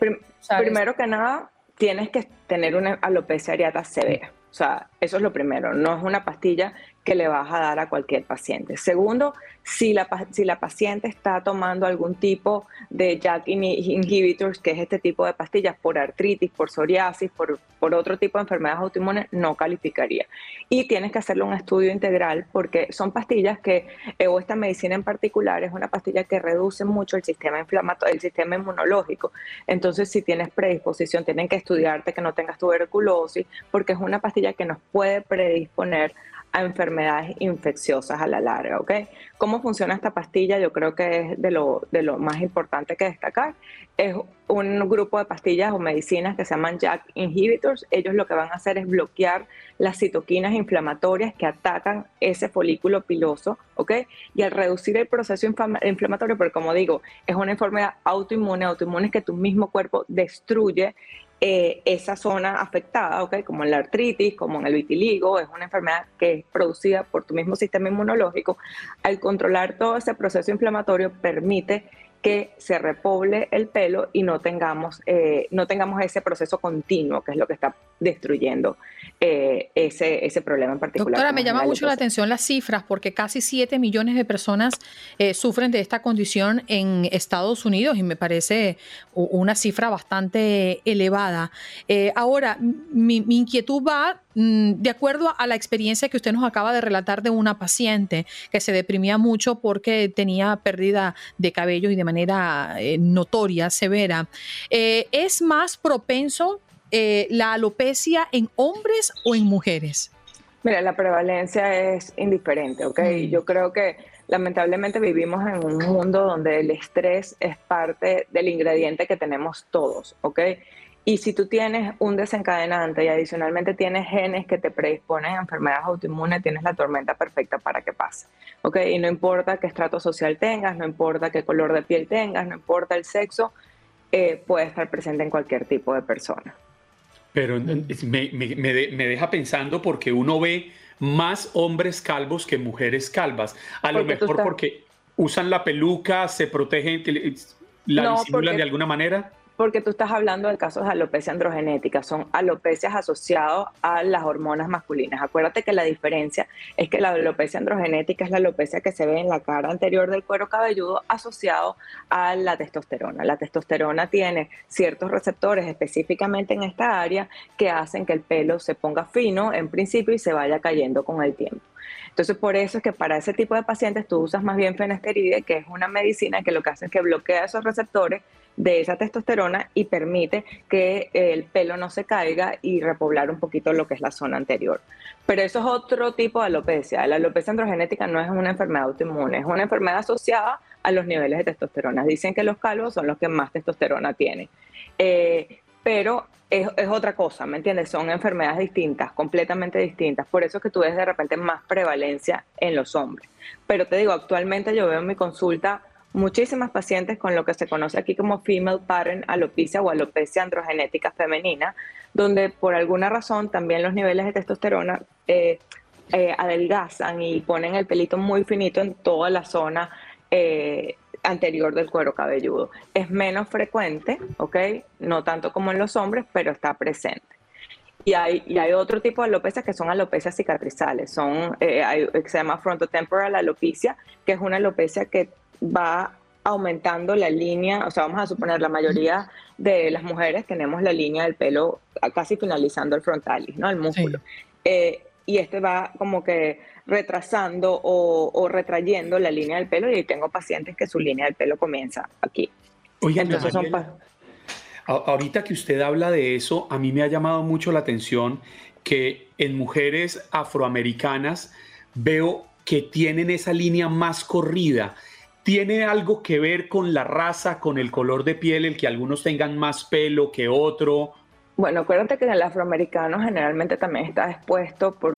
primero que nada, tienes que tener una alopecia areata severa. O sea, eso es lo primero. No es una pastilla que le vas a dar a cualquier paciente. Segundo, si la, si la paciente está tomando algún tipo de JAK inhibitors, que es este tipo de pastillas por artritis, por psoriasis, por, por otro tipo de enfermedades autoinmunes, no calificaría. Y tienes que hacerle un estudio integral porque son pastillas que, eh, o esta medicina en particular, es una pastilla que reduce mucho el sistema inflamatorio, el sistema inmunológico. Entonces, si tienes predisposición, tienen que estudiarte que no tengas tuberculosis, porque es una pastilla que nos puede predisponer a enfermedades infecciosas a la larga, ¿ok? ¿Cómo funciona esta pastilla? Yo creo que es de lo, de lo más importante que destacar. Es un grupo de pastillas o medicinas que se llaman JAK inhibitors. Ellos lo que van a hacer es bloquear las citoquinas inflamatorias que atacan ese folículo piloso, ¿ok? Y al reducir el proceso inflamatorio, porque como digo, es una enfermedad autoinmune, autoinmune es que tu mismo cuerpo destruye eh, esa zona afectada, ¿okay? como en la artritis, como en el vitiligo, es una enfermedad que es producida por tu mismo sistema inmunológico. Al controlar todo ese proceso inflamatorio permite que se repoble el pelo y no tengamos, eh, no tengamos ese proceso continuo, que es lo que está destruyendo eh, ese, ese problema en particular. Doctora, me llama mucho la atención las cifras, porque casi 7 millones de personas eh, sufren de esta condición en Estados Unidos y me parece una cifra bastante elevada. ahora, mi, mi inquietud va Mm, de acuerdo a la experiencia que usted nos acaba de relatar de una paciente que se deprimía mucho porque tenía pérdida de cabello y de manera eh, notoria, severa, eh, ¿es más propenso eh, la alopecia en hombres o en mujeres? Mira, la prevalencia es indiferente, ¿ok? Mm. Yo creo que lamentablemente vivimos en un mundo donde el estrés es parte del ingrediente que tenemos todos, ¿ok? Y si tú tienes un desencadenante y adicionalmente tienes genes que te predisponen a enfermedades autoinmunes, tienes la tormenta perfecta para que pase. ¿Ok? Y no importa qué estrato social tengas, no importa qué color de piel tengas, no importa el sexo, eh, puede estar presente en cualquier tipo de persona. Pero me, me, me, deja pensando porque uno ve más hombres calvos que mujeres calvas. A lo mejor porque usan la peluca, se protegen, la no, disimulan de alguna manera porque tú estás hablando de casos de alopecia androgenética, son alopecias asociados a las hormonas masculinas. Acuérdate que la diferencia es que la alopecia androgenética es la alopecia que se ve en la cara anterior del cuero cabelludo asociado a la testosterona. La testosterona tiene ciertos receptores específicamente en esta área que hacen que el pelo se ponga fino en principio y se vaya cayendo con el tiempo. Entonces, por eso es que para ese tipo de pacientes tú usas más bien fenesteride, que es una medicina que lo que hace es que bloquea esos receptores de esa testosterona y permite que el pelo no se caiga y repoblar un poquito lo que es la zona anterior. Pero eso es otro tipo de alopecia. La alopecia androgenética no es una enfermedad autoinmune, es una enfermedad asociada a los niveles de testosterona. Dicen que los calvos son los que más testosterona tienen. Eh, pero es, es, otra cosa, ¿me entiendes? Son enfermedades distintas, completamente distintas. Por eso es que tú ves de repente más prevalencia en los hombres. Pero te digo, actualmente yo veo en mi consulta muchísimas pacientes con lo que se conoce aquí como female pattern alopecia o alopecia androgenética femenina, donde por alguna razón también los niveles de testosterona eh, eh, adelgazan y ponen el pelito muy finito en toda la zona eh, anterior del cuero cabelludo. Es menos frecuente, ¿ok? No tanto como en los hombres, pero está presente. Y hay, y hay otro tipo de alopecia que son alopecias cicatrizales. Son, se llama frontotemporal alopecia, que es una alopecia que va aumentando la línea, o sea, vamos a suponer la mayoría de las mujeres tenemos la línea del pelo casi finalizando el frontalis, ¿no? El músculo. Eh, y este va como que retrasando o, retrayendo la línea del pelo y tengo pacientes que su línea del pelo comienza aquí. Oye, Entonces son ahorita que usted habla de eso, a mí me ha llamado mucho la atención que en mujeres afroamericanas veo que tienen esa línea más corrida ¿Tiene algo que ver con la raza, con el color de piel, el que algunos tengan más pelo que otro? Bueno, acuérdate que el afroamericano generalmente también está expuesto por...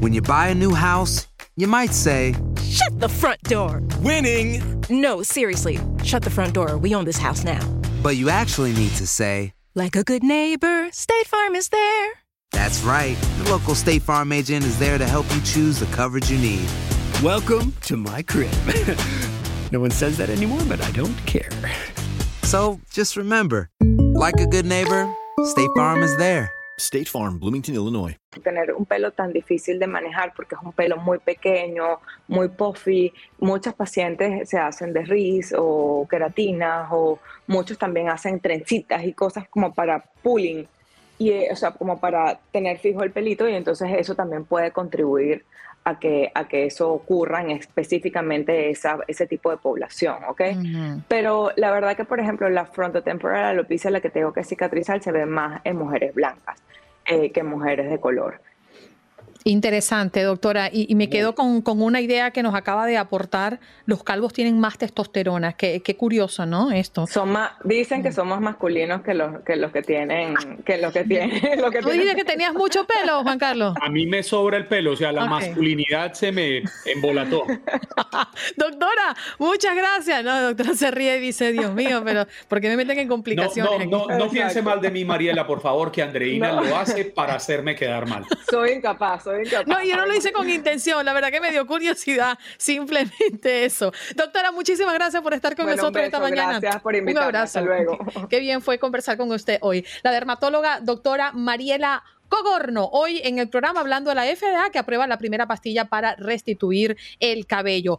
When you buy a new house, you might say... Shut the front door! Winning! No, seriously, shut the front door. We own this house now. But you actually need to say... Like a good neighbor, State Farm is there. That's right. The local State Farm agent is there to help you choose the coverage you need. Welcome to my crib. no one says that anymore, but I don't care. So just remember, like a good neighbor, State Farm is there. State Farm, Bloomington, Illinois. Tener un pelo tan difícil de manejar porque es un pelo muy pequeño, muy puffy. Muchas pacientes se hacen de ris o queratinas o muchos también hacen trencitas y cosas como para pulling. Y, eh, o sea, como para tener fijo el pelito y entonces eso también puede contribuir a que, a que eso ocurra en específicamente esa, ese tipo de población, ¿ok? Pero la verdad que, por ejemplo, la frontotemporal alopecia, la que tengo que cicatrizar, se ve más en mujeres blancas eh, que en mujeres de color. Interesante, doctora. Y, me quedo con, una idea que nos acaba de aportar. Los calvos tienen más testosterona. Qué, qué curioso, ¿no? Esto. Son más, dicen que somos masculinos que los que, los que tienen. Que los que tienen, lo que ¿Tú dices que tenías mucho pelo, Juan Carlos? A mí me sobra el pelo, o sea, la masculinidad se me embolató. doctora, muchas gracias. No, doctora se ríe y dice, Dios mío, pero ¿por qué me meten en complicaciones? No, no, no, piense mal de mí, Mariela, por favor, que Andreina lo hace para hacerme quedar mal. Soy incapaz, no, yo no lo hice con intención, la verdad que me dio curiosidad, simplemente eso. Doctora, muchísimas gracias por estar con nosotros esta mañana. Gracias por invitarme. Un abrazo. Hasta luego. Qué bien fue conversar con usted hoy. La dermatóloga doctora Mariela Cogorno, hoy en el programa hablando de la FDA que aprueba la primera pastilla para restituir el cabello.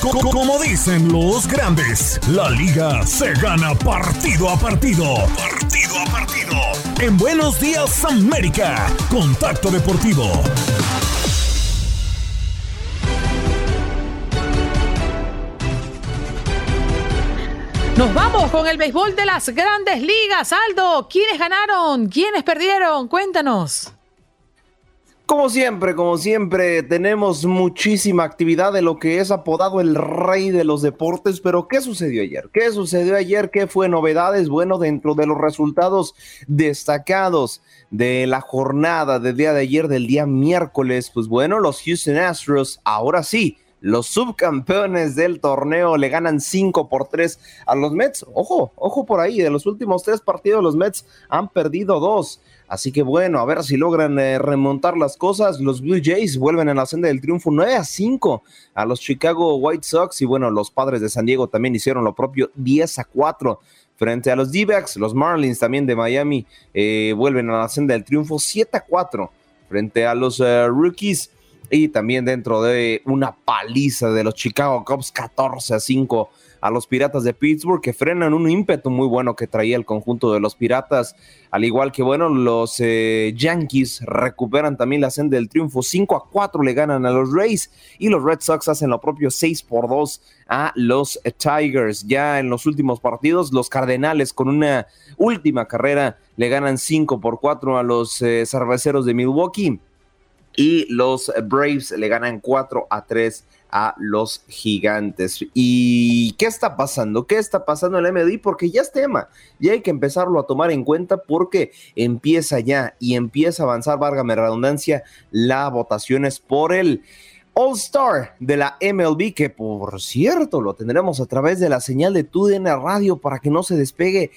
Como dicen los grandes, la liga se gana partido a partido. Partido a partido. En Buenos Días América, Contacto Deportivo. Nos vamos con el béisbol de las grandes ligas. Aldo, ¿quiénes ganaron? ¿Quiénes perdieron? Cuéntanos. Como siempre, como siempre, tenemos muchísima actividad de lo que es apodado el rey de los deportes, pero ¿qué sucedió ayer? ¿Qué sucedió ayer? ¿Qué fue novedades? Bueno, dentro de los resultados destacados de la jornada del día de ayer, del día miércoles, pues bueno, los Houston Astros, ahora sí, los subcampeones del torneo le ganan 5 por 3 a los Mets. Ojo, ojo por ahí, de los últimos tres partidos los Mets han perdido dos. Así que bueno, a ver si logran eh, remontar las cosas. Los Blue Jays vuelven en la senda del triunfo 9 a 5 a los Chicago White Sox. Y bueno, los padres de San Diego también hicieron lo propio 10 a 4 frente a los D-backs. Los Marlins también de Miami eh, vuelven a la senda del triunfo 7 a 4 frente a los eh, Rookies. Y también dentro de una paliza de los Chicago Cubs 14 a 5 a los Piratas de Pittsburgh que frenan un ímpetu muy bueno que traía el conjunto de los Piratas. Al igual que, bueno, los eh, Yankees recuperan también la senda del triunfo. 5 a 4 le ganan a los Rays y los Red Sox hacen lo propio 6 por 2 a los Tigers. Ya en los últimos partidos, los Cardenales con una última carrera le ganan 5 por 4 a los eh, cerveceros de Milwaukee y los Braves le ganan 4 a 3 a los gigantes. ¿Y qué está pasando? ¿Qué está pasando en el MLB? Porque ya es tema, ya hay que empezarlo a tomar en cuenta porque empieza ya y empieza a avanzar, válgame redundancia, la votación es por el All Star de la MLB, que por cierto lo tendremos a través de la señal de TUDN Radio para que no se despegue.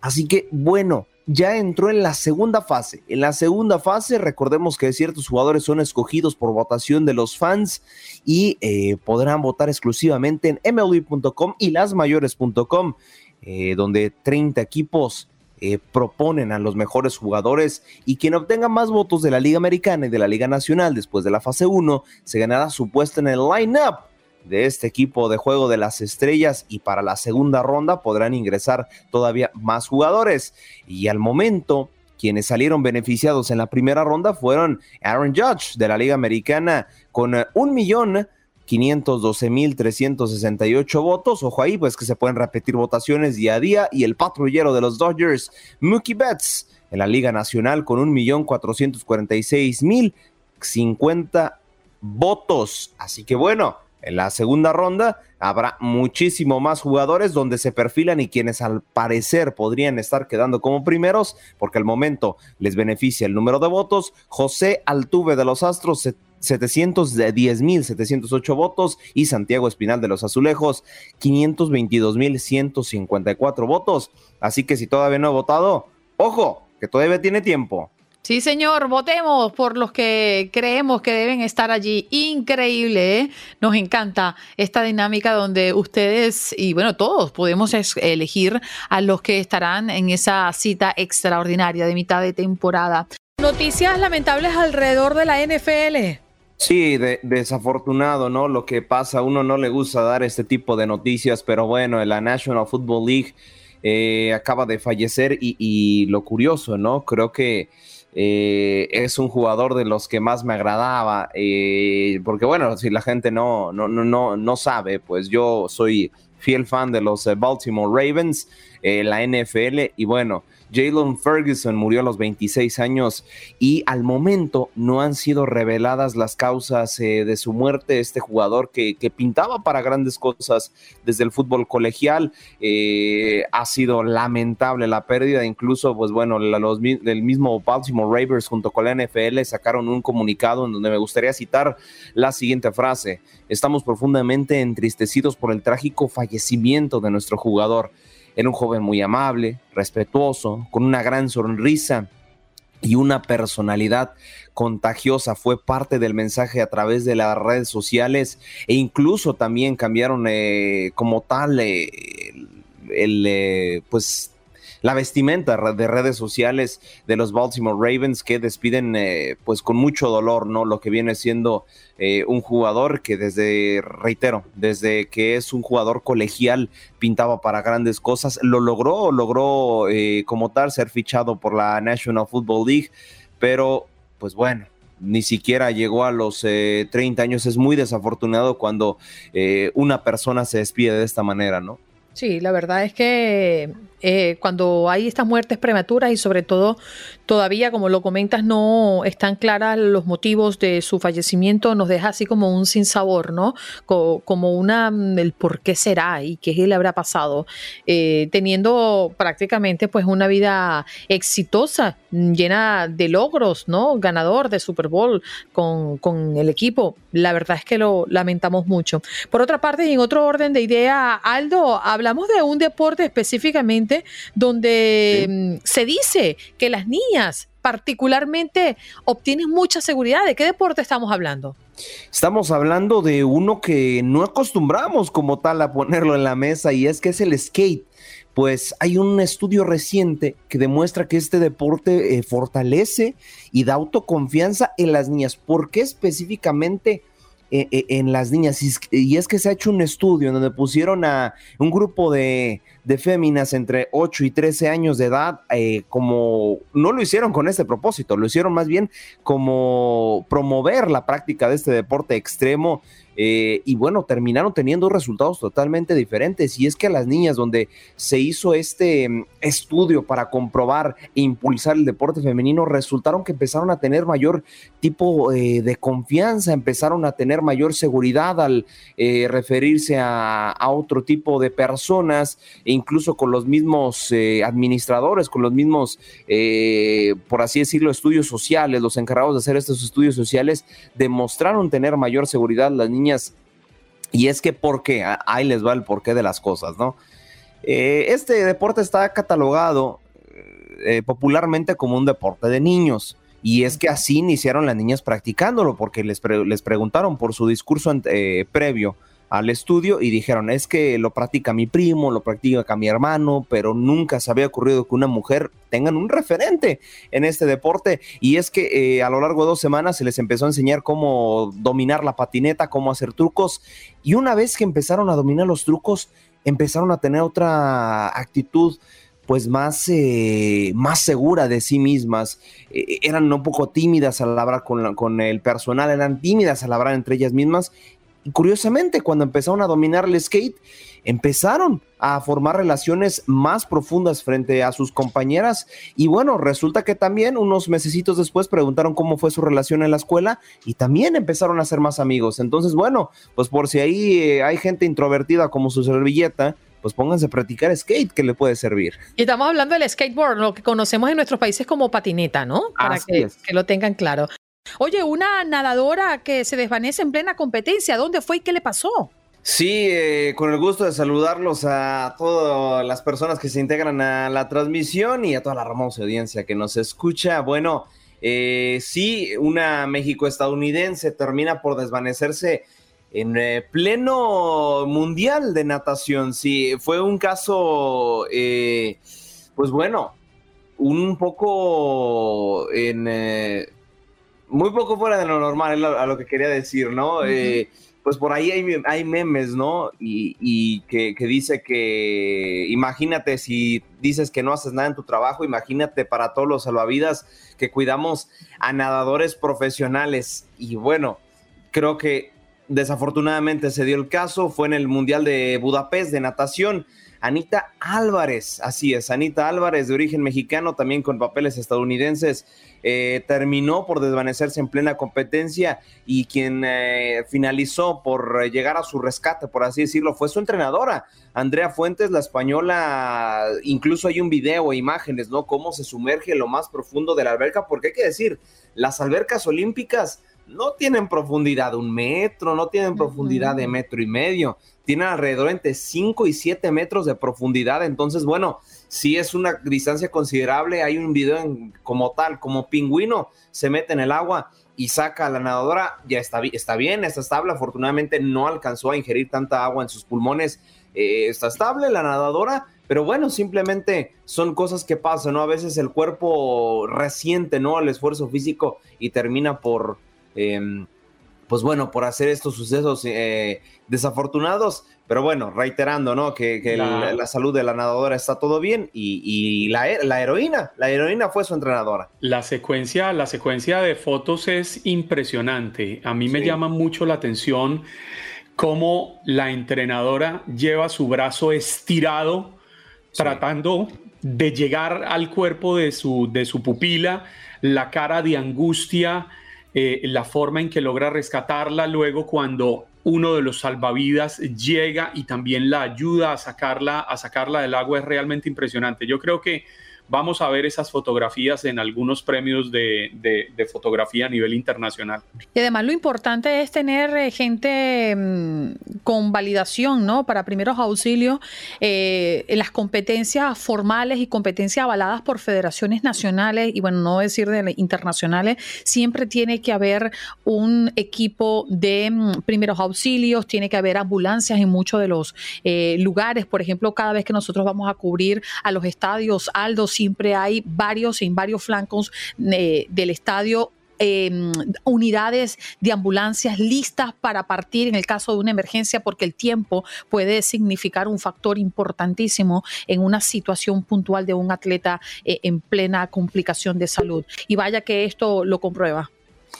Así que bueno, ya entró en la segunda fase. En la segunda fase, recordemos que ciertos jugadores son escogidos por votación de los fans y eh, podrán votar exclusivamente en MLB.com y lasmayores.com, eh, donde 30 equipos eh, proponen a los mejores jugadores y quien obtenga más votos de la Liga Americana y de la Liga Nacional después de la fase 1 se ganará su puesto en el line-up de este equipo de juego de las estrellas y para la segunda ronda podrán ingresar todavía más jugadores. Y al momento, quienes salieron beneficiados en la primera ronda fueron Aaron Judge de la Liga Americana con eh, un millón 512.368 votos. Ojo ahí, pues que se pueden repetir votaciones día a día. Y el patrullero de los Dodgers, Mookie Betts, en la Liga Nacional con 1.446.050 votos. Así que bueno, en la segunda ronda habrá muchísimo más jugadores donde se perfilan y quienes al parecer podrían estar quedando como primeros, porque al momento les beneficia el número de votos. José Altuve de los Astros, 710.708 votos y Santiago Espinal de los Azulejos, 522.154 votos. Así que si todavía no ha votado, ojo, que todavía tiene tiempo. Sí, señor, votemos por los que creemos que deben estar allí. Increíble, ¿eh? Nos encanta esta dinámica donde ustedes y bueno, todos podemos elegir a los que estarán en esa cita extraordinaria de mitad de temporada. Noticias lamentables alrededor de la NFL. Sí, desafortunado, ¿no? Lo que pasa, uno no le gusta dar este tipo de noticias, pero bueno, la National Football League eh, acaba de fallecer y lo curioso, ¿no? Creo que eh, es un jugador de los que más me agradaba, eh, porque bueno, si la gente no, no, no, no sabe, pues yo soy fiel fan de los eh, Baltimore Ravens, la NFL, y bueno, Jalen Ferguson murió a los 26 años y al momento no han sido reveladas las causas eh, de su muerte. Este jugador que, pintaba para grandes cosas desde el fútbol colegial eh, ha sido lamentable la pérdida. Incluso, pues bueno, los, el mismo Baltimore Ravens junto con la NFL sacaron un comunicado en donde me gustaría citar la siguiente frase. Estamos profundamente entristecidos por el trágico fallecimiento de nuestro jugador. Era un joven muy amable, respetuoso, con una gran sonrisa y una personalidad contagiosa. Fue parte del mensaje a través de las redes sociales e incluso también cambiaron eh, como tal eh, el, eh, pues la vestimenta de redes sociales de los Baltimore Ravens que despiden eh, pues con mucho dolor, ¿no? Lo que viene siendo eh, un jugador que desde, reitero, desde que es un jugador colegial pintaba para grandes cosas, lo logró, logró eh, como tal ser fichado por la National Football League, pero pues bueno, ni siquiera llegó a los 30 años. Es muy desafortunado cuando una persona se despide de esta manera, ¿no? Sí, la verdad es que eh, cuando hay estas muertes prematuras y sobre todo todavía, como lo comentas, no están claras los motivos de su fallecimiento, nos deja así como un sinsabor, ¿no? como una, mm, el por qué será y qué le habrá pasado, eh, teniendo prácticamente pues una vida exitosa, llena de logros, ¿no? Ganador de Super Bowl con, con el equipo. La verdad es que lo lamentamos mucho. Por otra parte, y en otro orden de idea, Aldo, hablamos de un deporte específicamente donde mm, se dice que las niñas particularmente obtienen mucha seguridad. ¿De qué deporte estamos hablando? Estamos hablando de uno que no acostumbramos como tal a ponerlo en la mesa y es que es el skate. Pues hay un estudio reciente que demuestra que este deporte eh, fortalece y da autoconfianza en las niñas. ¿Por qué específicamente e- e- en, las niñas. Y es, y es que se ha hecho un estudio en donde pusieron a un grupo de, de féminas entre 8 y 13 años de edad, eh, como no lo hicieron con este propósito, lo hicieron más bien como promover la práctica de este deporte extremo. eh, y bueno, terminaron teniendo resultados totalmente diferentes. Y es que a las niñas donde se hizo este mm, estudio para comprobar e impulsar el deporte femenino, resultaron que empezaron a tener mayor tipo eh, de confianza, empezaron a tener mayor seguridad al referirse a, a otro tipo de personas, e incluso con los mismos eh, administradores, con los mismos, eh, por así decirlo, estudios sociales, los encargados de hacer estos estudios sociales, demostraron tener mayor seguridad las niñas. Y es que, ¿por qué? Ah, Ahí les va el porqué de las cosas, ¿no? Eh, este deporte está catalogado popularmente como un deporte de niños. Y es que así iniciaron las niñas practicándolo, porque les, les preguntaron por su discurso previo al estudio y dijeron, es que lo practica mi primo, lo practica mi hermano, pero nunca se había ocurrido que una mujer tengan un referente en este deporte. Y es que eh, a lo largo de dos semanas se les empezó a enseñar cómo dominar la patineta, cómo hacer trucos. Y una vez que empezaron a dominar los trucos, empezaron a tener otra actitud pues más, eh, más segura de sí mismas, Eh, eran un poco tímidas al hablar con, la- con el personal, eran tímidas al hablar entre ellas mismas. Y curiosamente, cuando empezaron a dominar el skate, empezaron a formar relaciones más profundas frente a sus compañeras. Y bueno, resulta que también unos mesecitos después preguntaron cómo fue su relación en la escuela y también empezaron a ser más amigos. Entonces, bueno, pues por si ahí eh, hay gente introvertida como su servilleta, pues pónganse a practicar skate que le puede servir. Y estamos hablando del skateboard, lo que conocemos en nuestros países como patineta, ¿no? Para Así que, es. que lo tengan claro. Oye, una nadadora que se desvanece en plena competencia, ¿dónde fue y qué le pasó? Sí, eh, con el gusto de saludarlos a todas las personas que se integran a la transmisión y a toda la hermosa audiencia que nos escucha. Bueno, eh, sí, una México-estadounidense termina por desvanecerse en eh, pleno mundial de natación. Sí, fue un caso, pues bueno, un poco en... muy poco fuera de lo normal, es lo- a lo que quería decir, ¿no? Eh, pues por ahí hay, hay memes, ¿no? Y, y que, que dice que, imagínate si dices que no haces nada en tu trabajo, imagínate para todos los salvavidas que cuidamos a nadadores profesionales. Y bueno, creo que desafortunadamente se dio el caso, fue en el Mundial de Budapest de natación. Anita Álvarez, así es, Anita Álvarez de origen mexicano, también con papeles estadounidenses, eh, terminó por desvanecerse en plena competencia y quien eh, finalizó por eh, llegar a su rescate, por así decirlo, fue su entrenadora, Andrea Fuentes, la española, incluso hay un video e imágenes, ¿no? Cómo se sumerge en lo más profundo de la alberca, porque hay que decir, las albercas olímpicas no tienen profundidad de un metro, no tienen profundidad de metro y medio, tienen alrededor entre 5 y 7 metros de profundidad, entonces, bueno, sí es una distancia considerable, hay un video en- como tal, como pingüino, se mete en el agua y saca a la nadadora, ya está, está bien, está estable, afortunadamente no alcanzó a ingerir tanta agua en sus pulmones, eh, está estable la nadadora, pero bueno, simplemente son cosas que pasan, ¿no? A veces el cuerpo resiente, ¿no? El esfuerzo físico y termina por, em, pues bueno, por hacer estos sucesos eh, desafortunados, pero bueno, reiterando, ¿no? Que, que La- el- la salud de la nadadora está todo bien y, y la, he- la heroína, la heroína fue su entrenadora. La secuencia, la secuencia de fotos es impresionante. A mí me Sí. llama mucho la atención cómo la entrenadora lleva su brazo estirado tratando de llegar al cuerpo de su, de su pupila, la cara de angustia, eh, la forma en que logra rescatarla luego cuando uno de los salvavidas llega y también la ayuda a sacarla, a sacarla del agua es realmente impresionante. Yo creo que vamos a ver esas fotografías en algunos premios de, de- fotografía a nivel internacional. Y además lo importante es tener eh, gente mm, con validación, ¿no? Para primeros auxilios eh, en las competencias formales y competencias avaladas por federaciones nacionales y bueno, no decir de internacionales, siempre tiene que haber un equipo de mm, primeros auxilios, tiene que haber ambulancias en muchos de los eh, lugares. Por ejemplo, cada vez que nosotros vamos a cubrir a los estadios Aldo, siempre hay varios en varios flancos eh, del estadio eh, unidades de ambulancias listas para partir en el caso de una emergencia, porque el tiempo puede significar un factor importantísimo en una situación puntual de un atleta eh, en plena complicación de salud. Y vaya que esto lo comprueba.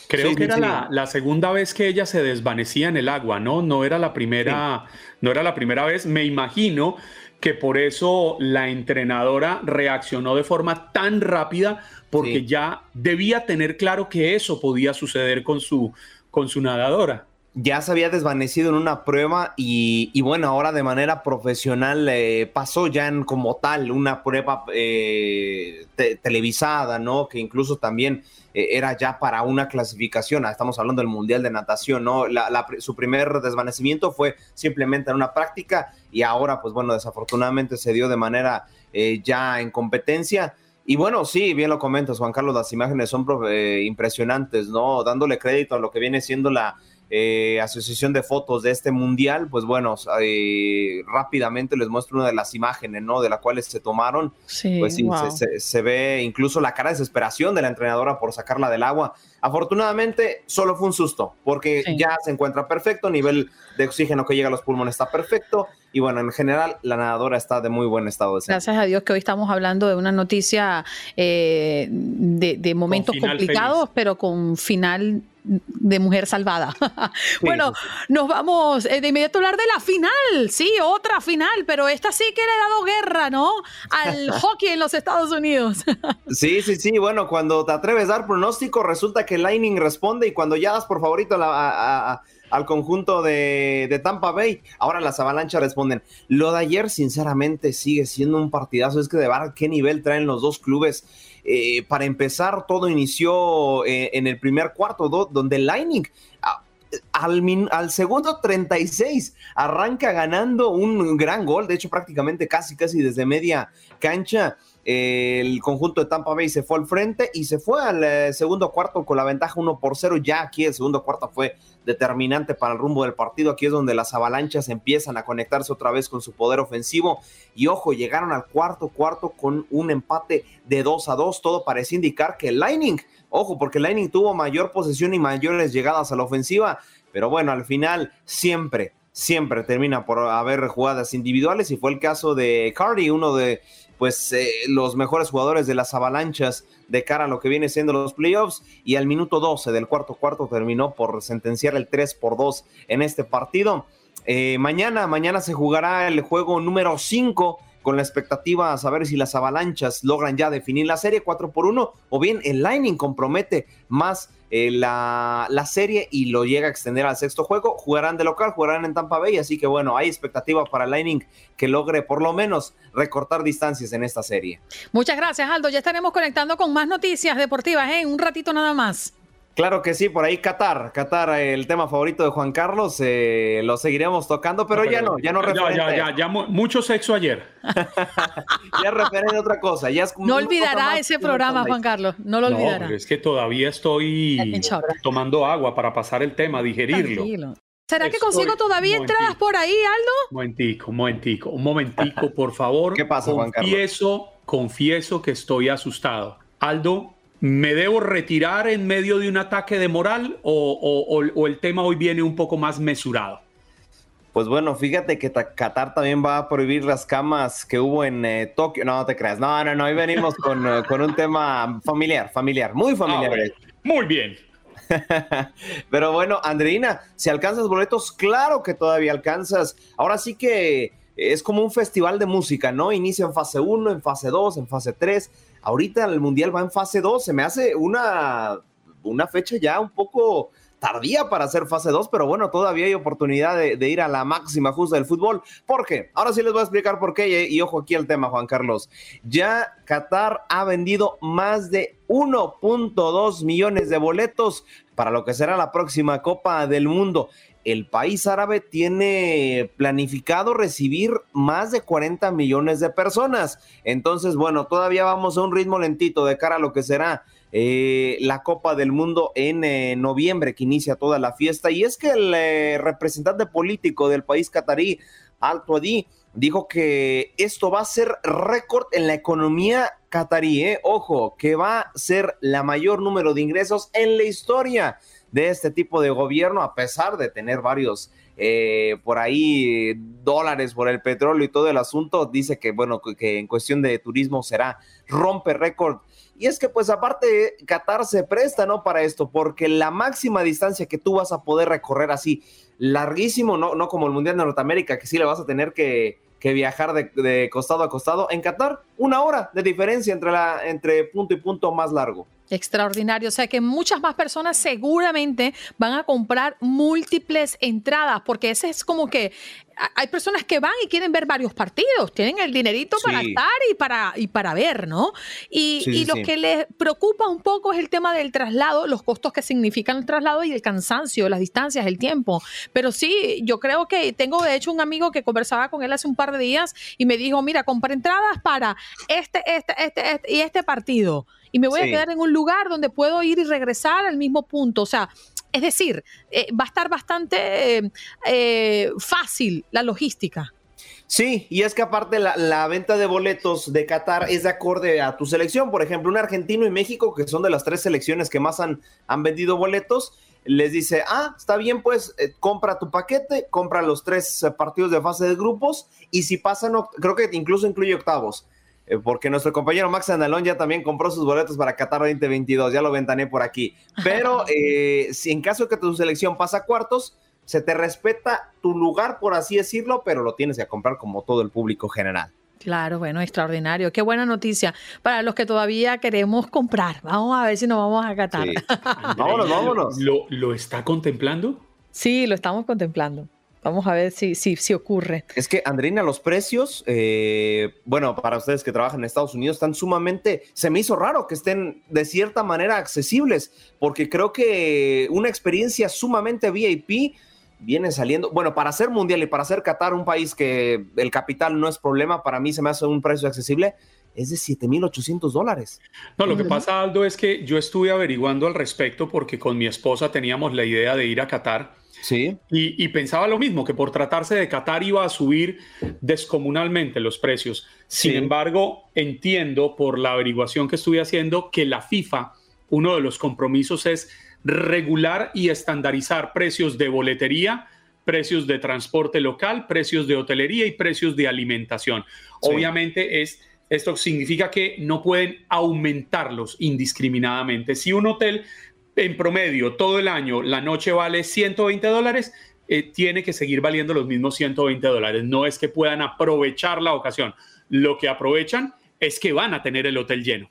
Creo Sí, que sí, era sí. la, la segunda vez que ella se desvanecía en el agua, ¿no? No era la primera, no era la primera vez. Me imagino que por eso la entrenadora reaccionó de forma tan rápida, porque Sí. ya debía tener claro que eso podía suceder con su, con su nadadora. Ya se había desvanecido en una prueba y, bueno, ahora de manera profesional eh, pasó ya en como tal una prueba eh, te- televisada, ¿no? Que incluso también eh, era ya para una clasificación, ah, estamos hablando del Mundial de Natación, ¿no? La- la su primer desvanecimiento fue simplemente en una práctica y ahora, pues bueno, desafortunadamente se dio de manera ya en competencia. Y bueno, sí, bien lo comentas, Juan Carlos, las imágenes son impresionantes, ¿no? Dándole crédito a lo que viene siendo la eh, asociación de fotos de este mundial, pues bueno, eh, rápidamente les muestro una de las imágenes, ¿no? De las cuales se tomaron. Sí, Pues sí, wow. se, se- se ve incluso la cara de desesperación de la entrenadora por sacarla del agua. Afortunadamente, solo fue un susto, porque Sí. ya se encuentra perfecto, nivel de oxígeno que llega a los pulmones está perfecto, y bueno, en general, la nadadora está de muy buen estado de salud. Gracias a Dios que hoy estamos hablando de una noticia eh, de, de momentos complicados, feliz. pero con final de mujer salvada. bueno, nos vamos eh, de inmediato a hablar de la final. Sí, otra final, pero esta sí que le ha dado guerra, ¿no? Al hockey en los Estados Unidos. Sí, sí, sí. Bueno, cuando te atreves a dar pronóstico, resulta que Lightning responde y cuando ya das por favorito a la- a- a- al conjunto de, de Tampa Bay, ahora las avalanchas responden. Lo de ayer, sinceramente, sigue siendo un partidazo. Es que de verdad, qué nivel traen los dos clubes. Eh, para empezar, todo inició eh, en el primer cuarto, do- donde Lightning al, min- al segundo 36 arranca ganando un gran gol, de hecho prácticamente casi casi desde media cancha. El conjunto de Tampa Bay se fue al frente y se fue al eh, segundo cuarto con la ventaja 1 por 0. Ya aquí el segundo cuarto fue determinante para el rumbo del partido. Aquí es donde las avalanchas empiezan a conectarse otra vez con su poder ofensivo. Y ojo, llegaron al cuarto cuarto con un empate de 2 a 2. Todo parecía indicar que el Lightning, ojo, porque el Lightning tuvo mayor posesión y mayores llegadas a la ofensiva. Pero bueno, al final siempre, siempre termina por haber jugadas individuales. Y fue el caso de Cardi, uno de pues eh, los mejores jugadores de las avalanchas de cara a lo que viene siendo los playoffs y al minuto 12 del cuarto cuarto terminó por sentenciar el 3 por 2 en este partido. Eh, mañana, mañana se jugará el juego número 5 con la expectativa a saber si las avalanchas logran ya definir la serie 4 por 1 o bien el Lightning compromete más eh, la, la serie y lo llega a extender al sexto juego. Jugarán de local, jugarán en Tampa Bay, así que bueno, hay expectativa para Lightning que logre por lo menos recortar distancias en esta serie. Muchas gracias, Aldo. Ya estaremos conectando con más noticias deportivas ¿eh? en un ratito nada más. Claro que sí, por ahí Qatar, Qatar, el tema favorito de Juan Carlos, eh, lo seguiremos tocando, pero, ya no, ya no ya, referente. ya, ya, ya, mu- mucho sexo ayer. ya referente a otra cosa, ya es como No olvidará ese programa. Juan Carlos. No lo olvidará. es que todavía estoy tomando agua para pasar el tema, digerirlo. Tranquilo. ¿Será que Estoy- consigo todavía entradas por ahí, Aldo? Un momentico, un momentico, un momentico, por favor. ¿Qué pasa, Juan Carlos? Confieso, confieso que estoy asustado. Aldo, ¿me debo retirar en medio de un ataque de moral o, o- o- o el tema hoy viene un poco más mesurado? Pues bueno, fíjate que ta- Qatar también va a prohibir las camas que hubo en eh, Tokio. No, no te creas. No, no, no. Hoy venimos con, eh, con un tema familiar, familiar, muy familiar. Ah, bueno. Muy bien. Pero bueno, Andreina, si alcanzas boletos, claro que todavía alcanzas. Ahora sí que es como un festival de música, ¿no? Inicia en fase 1, en fase 2, en fase 3. Ahorita el Mundial va en fase 2. Se me hace una, una fecha ya un poco tardía para hacer fase 2, pero bueno, todavía hay oportunidad de, ir a la máxima justa del fútbol. ¿Por qué? Ahora sí les voy a explicar por qué. Y, y ojo aquí el tema, Juan Carlos. Ya Qatar ha vendido más de 1.2 millones de boletos para lo que será la próxima Copa del Mundo. El país árabe tiene planificado recibir más de 40 millones de personas. Entonces, bueno, todavía vamos a un ritmo lentito de cara a lo que será eh, la Copa del Mundo en eh, noviembre, que inicia toda la fiesta. Y es que el eh, representante político del país catarí, Alto Adi, dijo que esto va a ser récord en la economía catarí. ¿eh? Ojo, que va a ser la mayor número de ingresos en la historia de este tipo de gobierno, a pesar de tener varios eh, por ahí dólares por el petróleo y todo el asunto, dice que bueno, que en cuestión de turismo será rompe récord. Y es que pues aparte Qatar se presta, ¿no? Para esto, porque la máxima distancia que tú vas a poder recorrer así, larguísimo, no, no como el Mundial de Norteamérica, que sí le vas a tener que, que viajar de, de, costado a costado. En Qatar, una hora de diferencia entre, la, entre punto y punto más largo. Extraordinario. O sea que muchas más personas seguramente van a comprar múltiples entradas, porque ese es como que hay personas que van y quieren ver varios partidos, tienen el dinerito para Sí. estar y para, y para ver, ¿no? Y, Sí, y sí, lo sí. que les preocupa un poco es el tema del traslado, los costos que significan el traslado y el cansancio, las distancias, el tiempo. Pero sí, yo creo que tengo de hecho un amigo que conversaba con él hace un par de días y me dijo, mira, compra entradas para este, este, este, este y este partido. Y me voy a quedar en un lugar donde puedo ir y regresar al mismo punto. O sea, es decir, eh, va a estar bastante eh, eh, fácil la logística. Sí, y es que aparte la, la venta de boletos de Qatar es de acorde a tu selección. Por ejemplo, un argentino y México, que son de las tres selecciones que más han, han vendido boletos, les dice, ah, está bien, pues eh, compra tu paquete, compra los tres eh, partidos de fase de grupos y si pasan, creo que incluso incluye octavos. Eh, Porque nuestro compañero Max Andalón ya también compró sus boletos para Qatar 2022, ya lo ventané por aquí. Pero eh, si en caso de que tu selección pasa a cuartos, se te respeta tu lugar, por así decirlo, pero lo tienes que comprar como todo el público general. Claro, bueno, extraordinario. Qué buena noticia para los que todavía queremos comprar. Vamos a ver si nos vamos a Qatar. Vámonos, vámonos. ¿Lo, ¿Lo está contemplando? Sí, lo estamos contemplando. Vamos a ver si, si, ocurre. Es que, Andrina, los precios, eh, bueno, para ustedes que trabajan en Estados Unidos, están sumamente, se me hizo raro que estén de cierta manera accesibles, porque creo que una experiencia sumamente VIP viene saliendo, bueno, para ser mundial y para ser Qatar, un país que el capital no es problema, para mí se me hace un precio accesible, es de 7.800 dólares. No, lo que pasa, Aldo, es que yo estuve averiguando al respecto porque con mi esposa teníamos la idea de ir a Qatar. Sí. Y, y pensaba lo mismo, que por tratarse de Qatar iba a subir descomunalmente los precios. Sin Sí. embargo, entiendo por la averiguación que estuve haciendo que la FIFA, uno de los compromisos es regular y estandarizar precios de boletería, precios de transporte local, precios de hotelería y precios de alimentación. Sí. Obviamente es esto significa que no pueden aumentarlos indiscriminadamente. Si un hotel en promedio todo el año la noche vale 120 dólares, eh, tiene que seguir valiendo los mismos 120 dólares. No es que puedan aprovechar la ocasión. Lo que aprovechan es que van a tener el hotel lleno,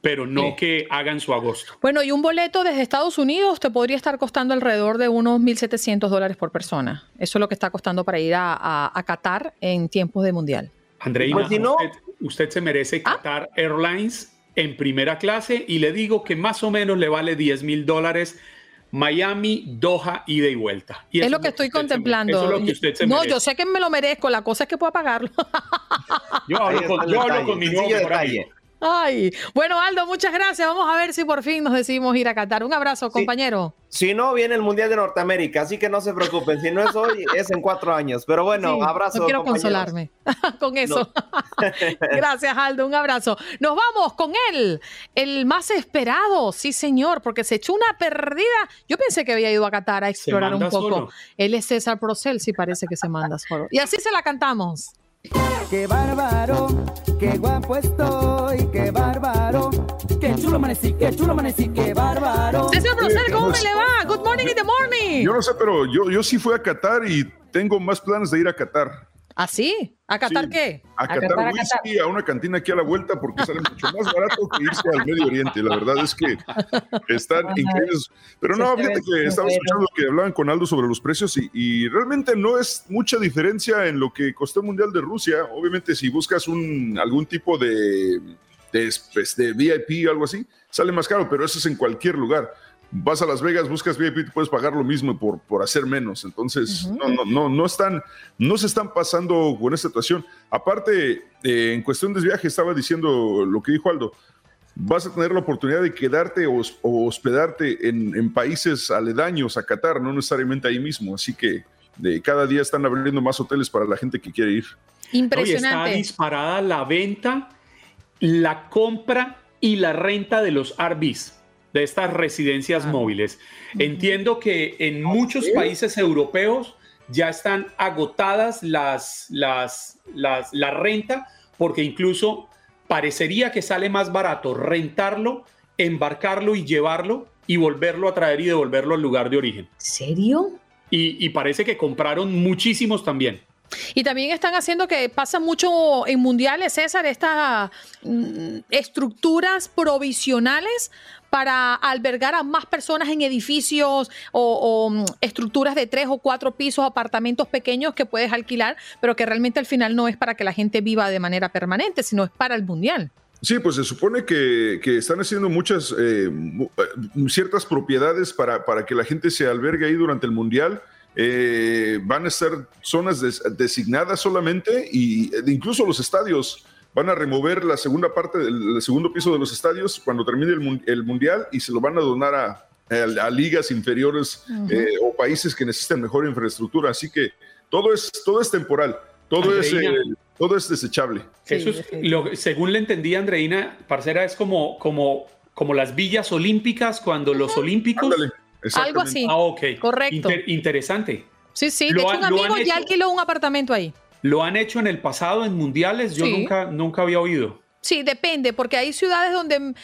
pero no Sí. que hagan su agosto. Bueno, y un boleto desde Estados Unidos te podría estar costando alrededor de unos 1.700 dólares por persona. Eso es lo que está costando para ir a, a- a Qatar en tiempos de mundial. Andreina, Pues si no- usted, usted se merece Qatar Airlines en primera clase y le digo que más o menos le vale 10 mil dólares Miami, Doha, ida y vuelta. Y es lo que estoy contemplando. Eso es lo que usted se no, merece. yo sé que me lo merezco, la cosa es que pueda pagarlo. Yo hablo con, el yo hablo detalle, con mi nuevo mejor amigo. Ay, bueno, Aldo, muchas gracias. Vamos a ver si por fin nos decidimos ir a Qatar. Un abrazo, compañero. Si no, viene el Mundial de Norteamérica, así que no se preocupen. Si no es hoy, es en cuatro años. Pero bueno, Sí, abrazo. No quiero compañeros. consolarme con eso. Gracias, Aldo. Un abrazo. Nos vamos con él, el más esperado, sí, señor, porque se echó una perdida. Yo pensé que había ido a Qatar a explorar un poco. solo. Él es César Procel, sí parece que se manda solo. Y así se la cantamos. Qué bárbaro, qué guapo estoy, qué bárbaro, qué chulo amanecí, qué chulo amanecí, qué bárbaro. César Procel, ¿cómo me le va? Good morning in the morning. Yo no sé, pero yo, yo sí fui a Qatar y tengo más planes de ir a Qatar. ¿Ah, sí? ¿A Qatar Sí. qué? A, Qatar whisky, a una cantina aquí a la vuelta, porque sale mucho más barato que irse al Medio Oriente. La verdad es que están increíbles. Pero no, fíjate que estaba súper. escuchando lo que hablaban con Aldo sobre los precios y, y realmente no es mucha diferencia en lo que costó el Mundial de Rusia. Obviamente, si buscas un, algún tipo de, de, pues, de VIP o algo así, sale más caro, pero eso es en cualquier lugar. Vas a Las Vegas, buscas VIP, te puedes pagar lo mismo por, por hacer menos. Entonces, no, no, no, no están, no se están pasando con esta situación. Aparte, eh, en cuestión de viaje, estaba diciendo lo que dijo Aldo. Vas a tener la oportunidad de quedarte o, hos- o hospedarte en, en países aledaños a Qatar, no necesariamente ahí mismo. Así que de cada día están abriendo más hoteles para la gente que quiere ir. Hoy Impresionante. está disparada la venta, la compra y la renta de los RVs, de estas residencias móviles. Entiendo que en muchos países europeos ya están agotadas las, las, las- la renta, porque incluso parecería que sale más barato rentarlo, embarcarlo y llevarlo y volverlo a traer y devolverlo al lugar de origen. ¿Serio? Y, y parece que compraron muchísimos también. Y también están haciendo que pasa mucho en mundiales, César, estas mm, estructuras provisionales para albergar a más personas en edificios o, mm, estructuras de tres o cuatro pisos, apartamentos pequeños que puedes alquilar, pero que realmente al final no es para que la gente viva de manera permanente, sino es para el mundial. Sí, pues se supone que, están haciendo muchas, eh, eh, ciertas propiedades para, para que la gente se albergue ahí durante el Mundial. Eh, van a ser zonas des- designadas solamente y eh, incluso los estadios van a remover la segunda parte del el segundo piso de los estadios cuando termine el, mun- el Mundial y se lo van a donar a, a- a ligas inferiores eh, o países que necesitan mejor infraestructura. Así que todo es, todo es temporal, todo, es, Andreina. eh, todo es desechable. Eso es, lo, según le entendí, Andreina, parcera, es como, como, como las villas olímpicas cuando los olímpicos. Algo así. Ah, ok. Correcto. Inter- interesante. Sí, sí, Lo de hecho un amigo han ya hecho. alquiló un apartamento ahí. ¿Lo han hecho en el pasado en mundiales? Yo Sí. nunca, nunca había oído. Sí, depende, porque hay ciudades donde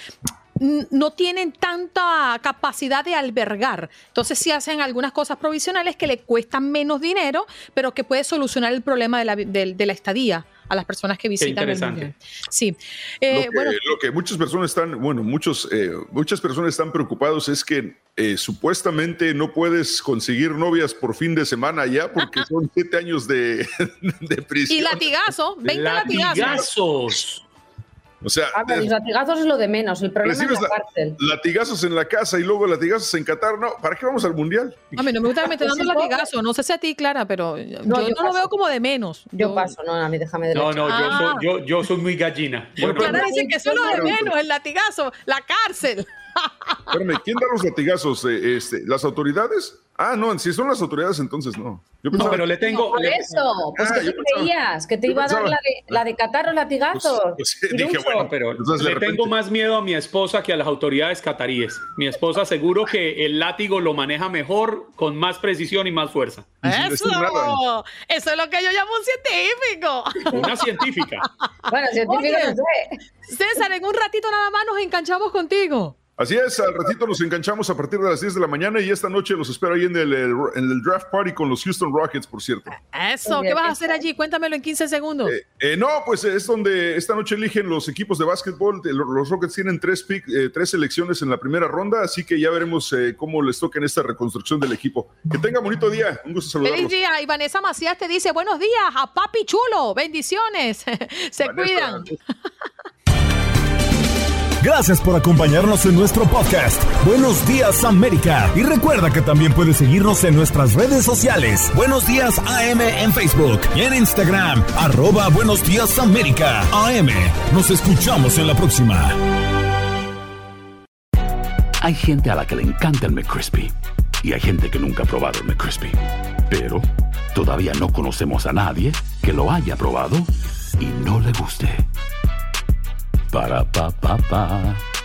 no tienen tanta capacidad de albergar. Entonces sí hacen algunas cosas provisionales que le cuestan menos dinero, pero que puede solucionar el problema de la, de- de la estadía a las personas que visitan el interesante. Sí. Eh, lo, que, bueno, lo que muchas personas están, bueno, muchos, eh, muchas personas están preocupados es que eh, supuestamente no puedes conseguir novias por fin de semana ya porque son siete años de, de prisión. y latigazo, 20 latigazos. O sea, A ver, los latigazos es lo de menos, el problema es la cárcel. latigazos en la casa y luego latigazos en Qatar. No, ¿para qué vamos al mundial? A mí no me gusta que me estén dando Pues sí, latigazo. No sé si a ti, Clara, pero yo No, no, yo lo paso. veo como de menos. Yo paso, no, a mí déjame de No, no, yo, Ah. soy, yo, yo soy muy gallina. Yo no- Clara dice que eso es lo de menos, el latigazo, la cárcel. Espérame, ¿quién da los latigazos? Eh, este, ¿Las autoridades? Ah, no, si son las autoridades, entonces no. Yo No, pensaba- pero le tengo. Por le- eso, pues Ah, que tú pensaba- creías que te iba a dar la de, la de catar los latigazos. Pues, pues, dije, bueno, pero le repente- tengo más miedo a mi esposa que a las autoridades cataríes. Mi esposa seguro que el látigo lo maneja mejor, con más precisión y más fuerza. Eso, eso es lo que yo llamo un científico. Una científica. Bueno, científico Oye, no sé. César, en un ratito nada más nos enganchamos contigo. Así es, al ratito nos enganchamos a partir de las 10 de la mañana y esta noche los espero ahí en el, el- en el draft party con los Houston Rockets, por cierto. Eso, ¿qué vas a hacer allí? Cuéntamelo en 15 segundos. Eh, no, pues es donde esta noche eligen los equipos de básquetbol. Eh, Los Rockets tienen tres, pick, eh, tres selecciones en la primera ronda, así que ya veremos eh, cómo les toca en esta reconstrucción del equipo. Que tenga bonito día, un gusto Feliz saludarlos. día. Y Vanessa Macías te dice buenos días a papi chulo. Bendiciones. Se cuidan. Gracias por acompañarnos en nuestro podcast. Buenos días América. Y recuerda que también puedes seguirnos en nuestras redes sociales. Buenos días AM en Facebook y en Instagram. Arroba Buenos días América. AM. Nos escuchamos en la próxima. Hay gente a la que le encanta el McCrispy y hay gente que nunca ha probado el McCrispy. Pero todavía no conocemos a nadie que lo haya probado y no le guste. Para pa pa pa.